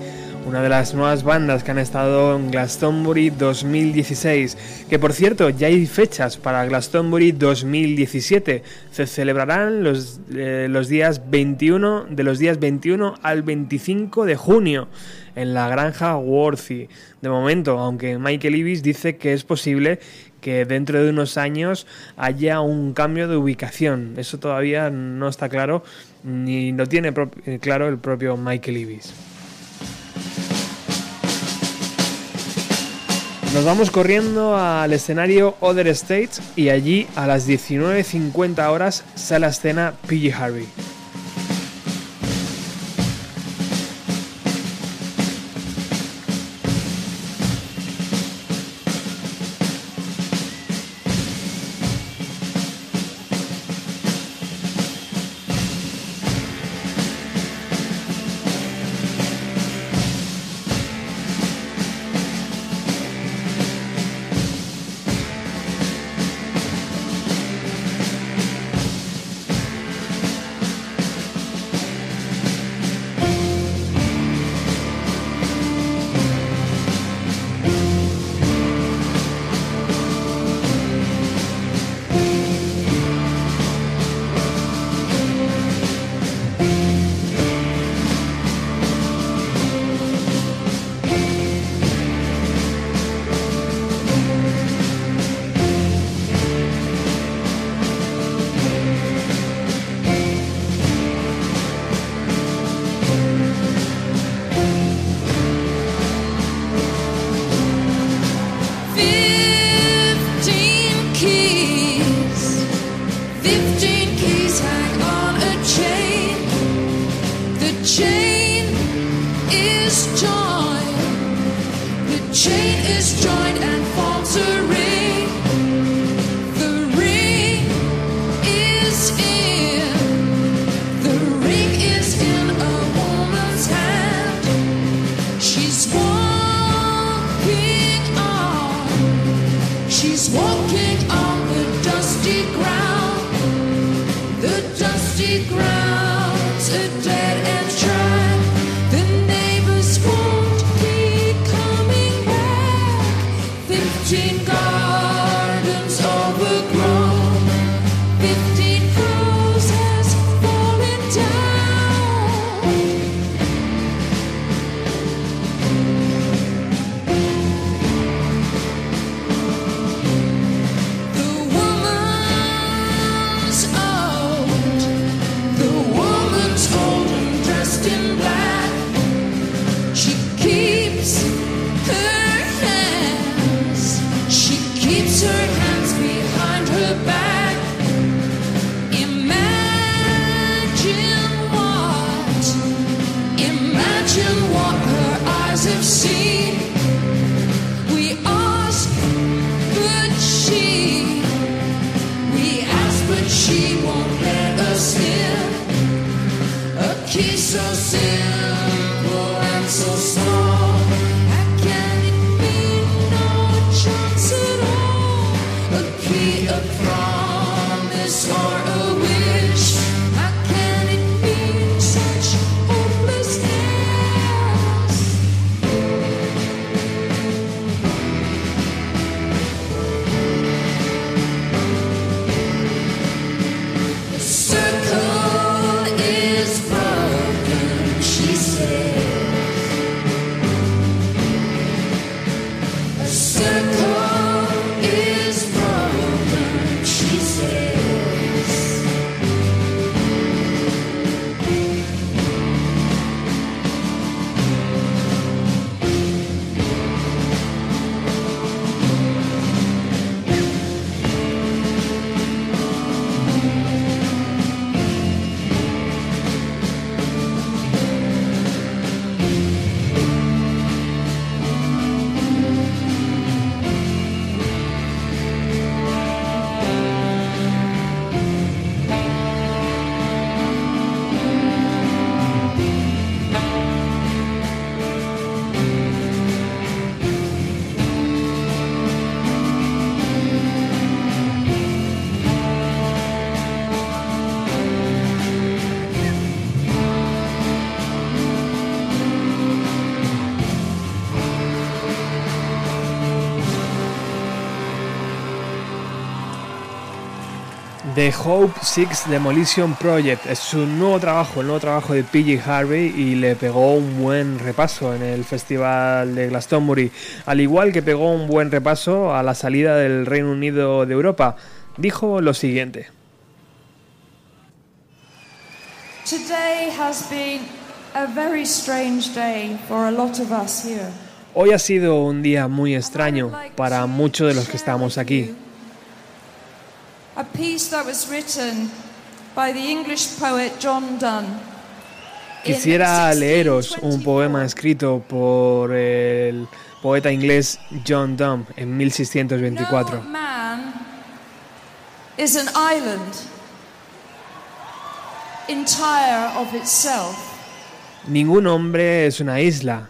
una de las nuevas bandas que han estado en Glastonbury 2016, que por cierto ya hay fechas para Glastonbury 2017, se celebrarán los, eh, los días 21, de los días 21 al 25 de junio en la granja Worthy. De momento, aunque Michael Ibis dice que es posible que dentro de unos años haya un cambio de ubicación. Eso todavía no está claro, ni lo tiene eh, claro el propio Michael Ibis. Nos vamos corriendo al escenario Other States y allí a las 19.50 horas sale a escena PG Harvey. score The Hope Six Demolition Project es su nuevo trabajo, el nuevo trabajo de PG Harvey y le pegó un buen repaso en el festival de Glastonbury, al igual que pegó un buen repaso a la salida del Reino Unido de Europa. Dijo lo siguiente. Today has been a very strange day for a lot of us here. Hoy ha sido un día muy extraño para muchos de los que estamos aquí. A piece that was written by the English poet John Donne. Quisiera leeros un poema escrito por el poeta inglés John Donne en 1624. No man is an island entire of itself. Ningún hombre es una isla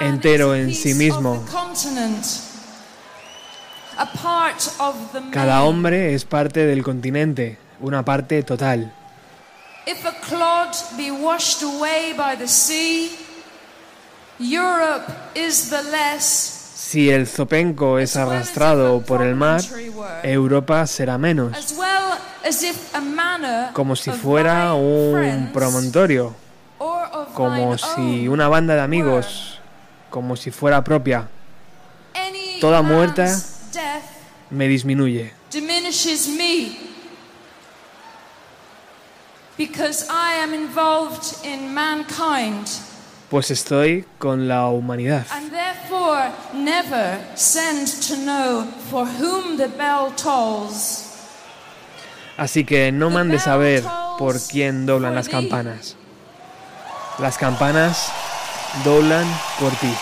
entero en sí mismo. Of the continent, a part of the Cada hombre es parte del continente, una parte total. If a clod be washed away by the sea, Europe is the less. Si el zopenco es arrastrado por el mar, Europa será menos, como si fuera un promontorio, como si una banda de amigos, como si fuera propia. Toda muerta me disminuye, diminishes me because I am involved in mankind pues estoy con la humanidad. and therefore never send to know for whom the bell tolls. Así que no mandes saber por quién doblan las campanas. Las campanas doblan por ti.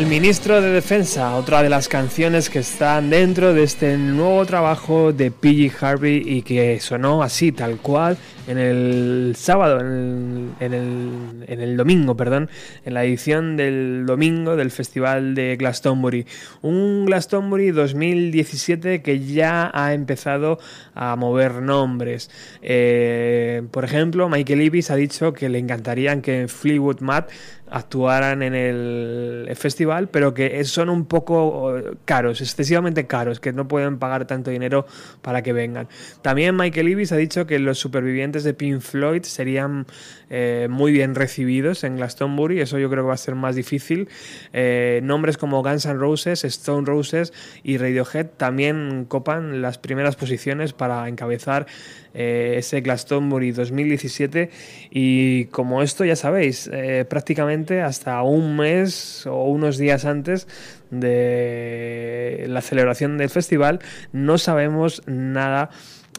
El ministro de Defensa, otra de las canciones que están dentro de este nuevo trabajo de PG Harvey y que sonó así, tal cual, en el sábado, en el, en el- en el domingo, perdón, en la edición del domingo del Festival de Glastonbury. Un Glastonbury 2017 que ya ha empezado a mover nombres. Eh, por ejemplo, Michael Ibis ha dicho que le encantaría que Fleetwood Mac actuaran en el festival, pero que son un poco eh, caros, excesivamente caros, que no pueden pagar tanto dinero para que vengan. También Michael Ibis ha dicho que los supervivientes de Pink Floyd serían eh, muy bien recibidos en Glastonbury, eso yo creo que va a ser más difícil. Eh, nombres como Guns N' Roses, Stone Roses y Radiohead también copan las primeras posiciones para encabezar eh, ese Glastonbury 2017 y como esto ya sabéis, prácticamente hasta un mes o unos días antes de la celebración del festival no sabemos nada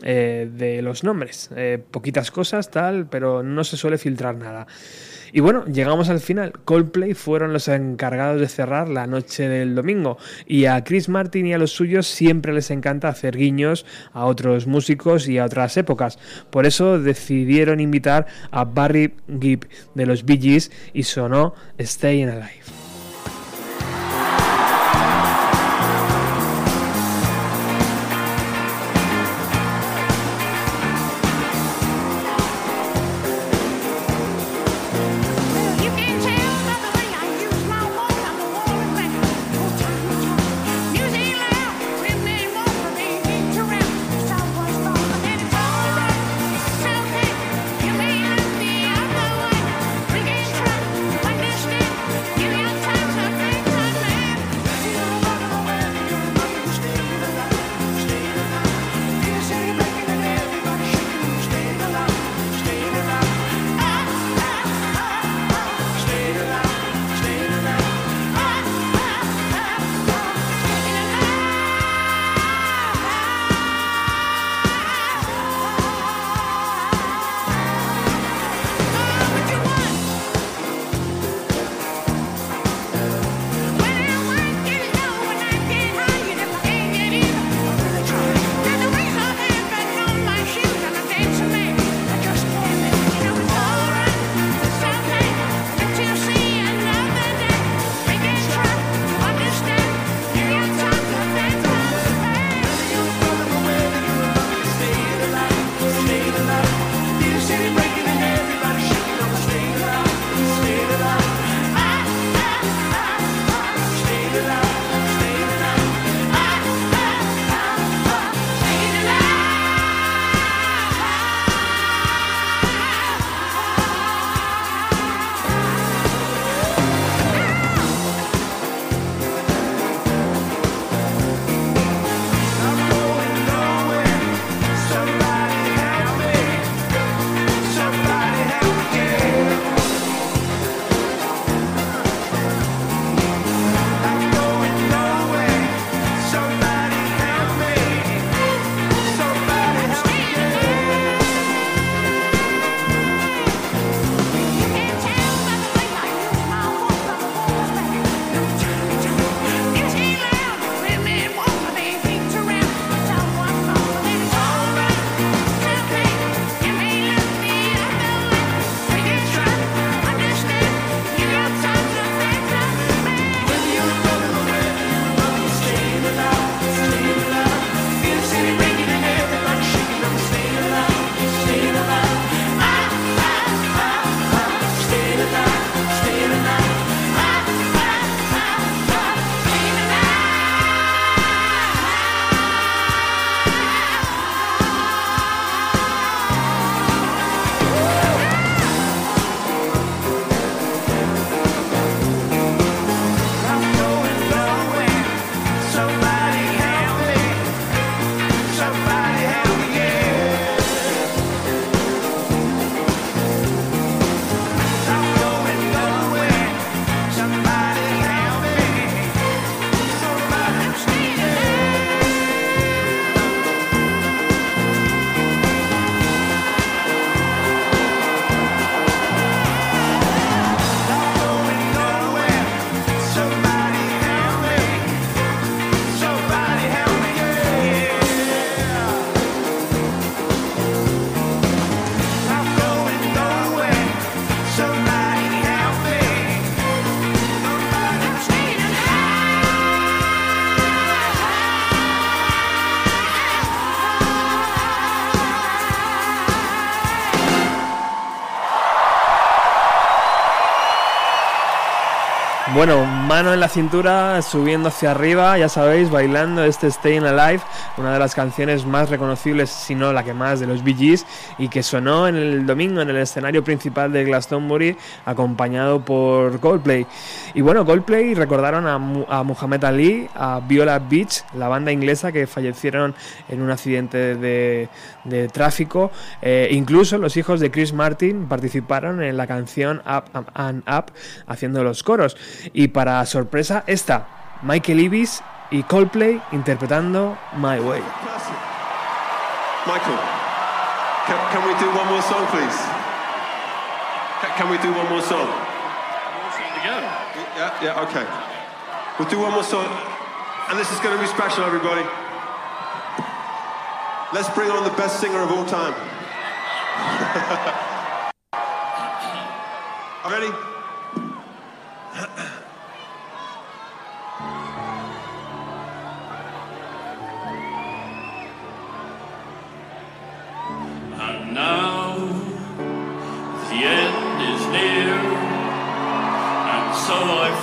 eh, de los nombres. Eh, poquitas cosas, tal, pero no se suele filtrar nada. Y bueno, llegamos al final. Coldplay fueron los encargados de cerrar la noche del domingo. Y a Chris Martin y a los suyos siempre les encanta hacer guiños a otros músicos y a otras épocas. Por eso decidieron invitar a Barry Gibb de los Bee Gees y sonó Staying Alive. Mano en la cintura, subiendo hacia arriba, ya sabéis, bailando este Staying Alive, una de las canciones más reconocibles, si no la que más, de los Bee Gees, y que sonó en el domingo en el escenario principal de Glastonbury, acompañado por Coldplay. Y bueno, Coldplay recordaron a, Mu- a Muhammad Ali, a Viola Beach, la banda inglesa que fallecieron en un accidente de, tráfico. Eh, incluso los hijos de Chris Martin participaron en la canción Up and Up haciendo los coros. Y para sorpresa, esta, Michael Ibis y Coldplay interpretando My Way. Michael, can, we do one more song, please? Ca- Can we do one more song? Yeah, yeah, okay. We'll do one more song, and this is going to be special, everybody. Let's bring on the best singer of all time. Ready? And now the end is near,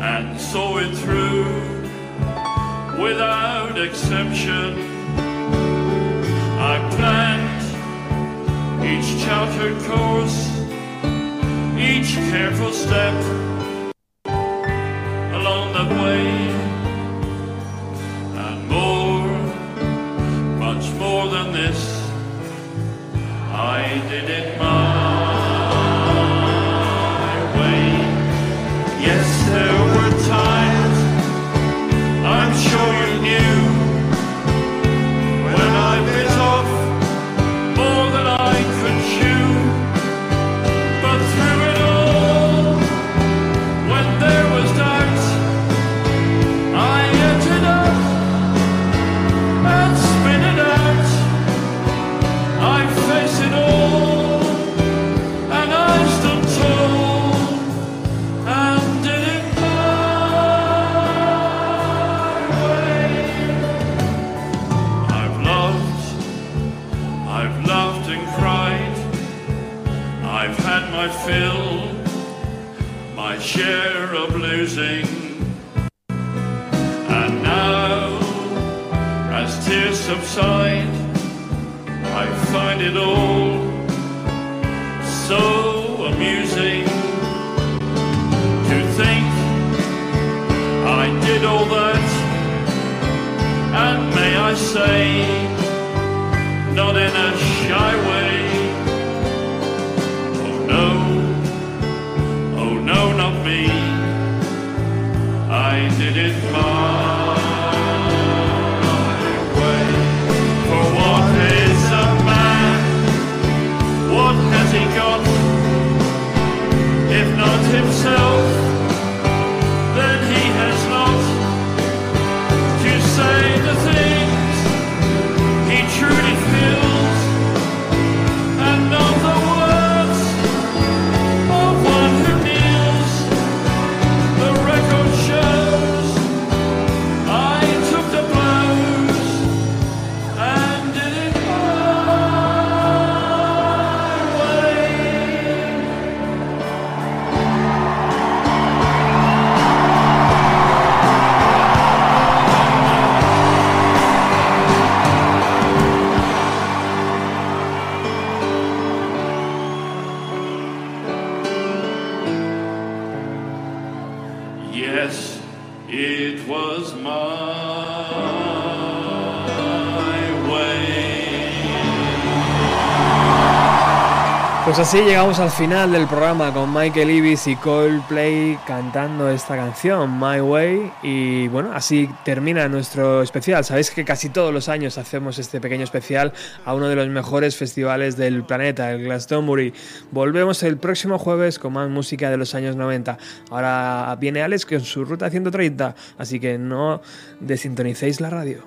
and saw it through without exception. I planned each chartered course, each careful step así llegamos al final del programa con Michael Ibis y Coldplay cantando esta canción, My Way. Y bueno, así termina nuestro especial. Sabéis que casi todos los años hacemos este pequeño especial a uno de los mejores festivales del planeta, el Glastonbury. Volvemos el próximo jueves con más música de los años 90. Ahora viene Alex con su ruta 130, así que no desintonicéis la radio.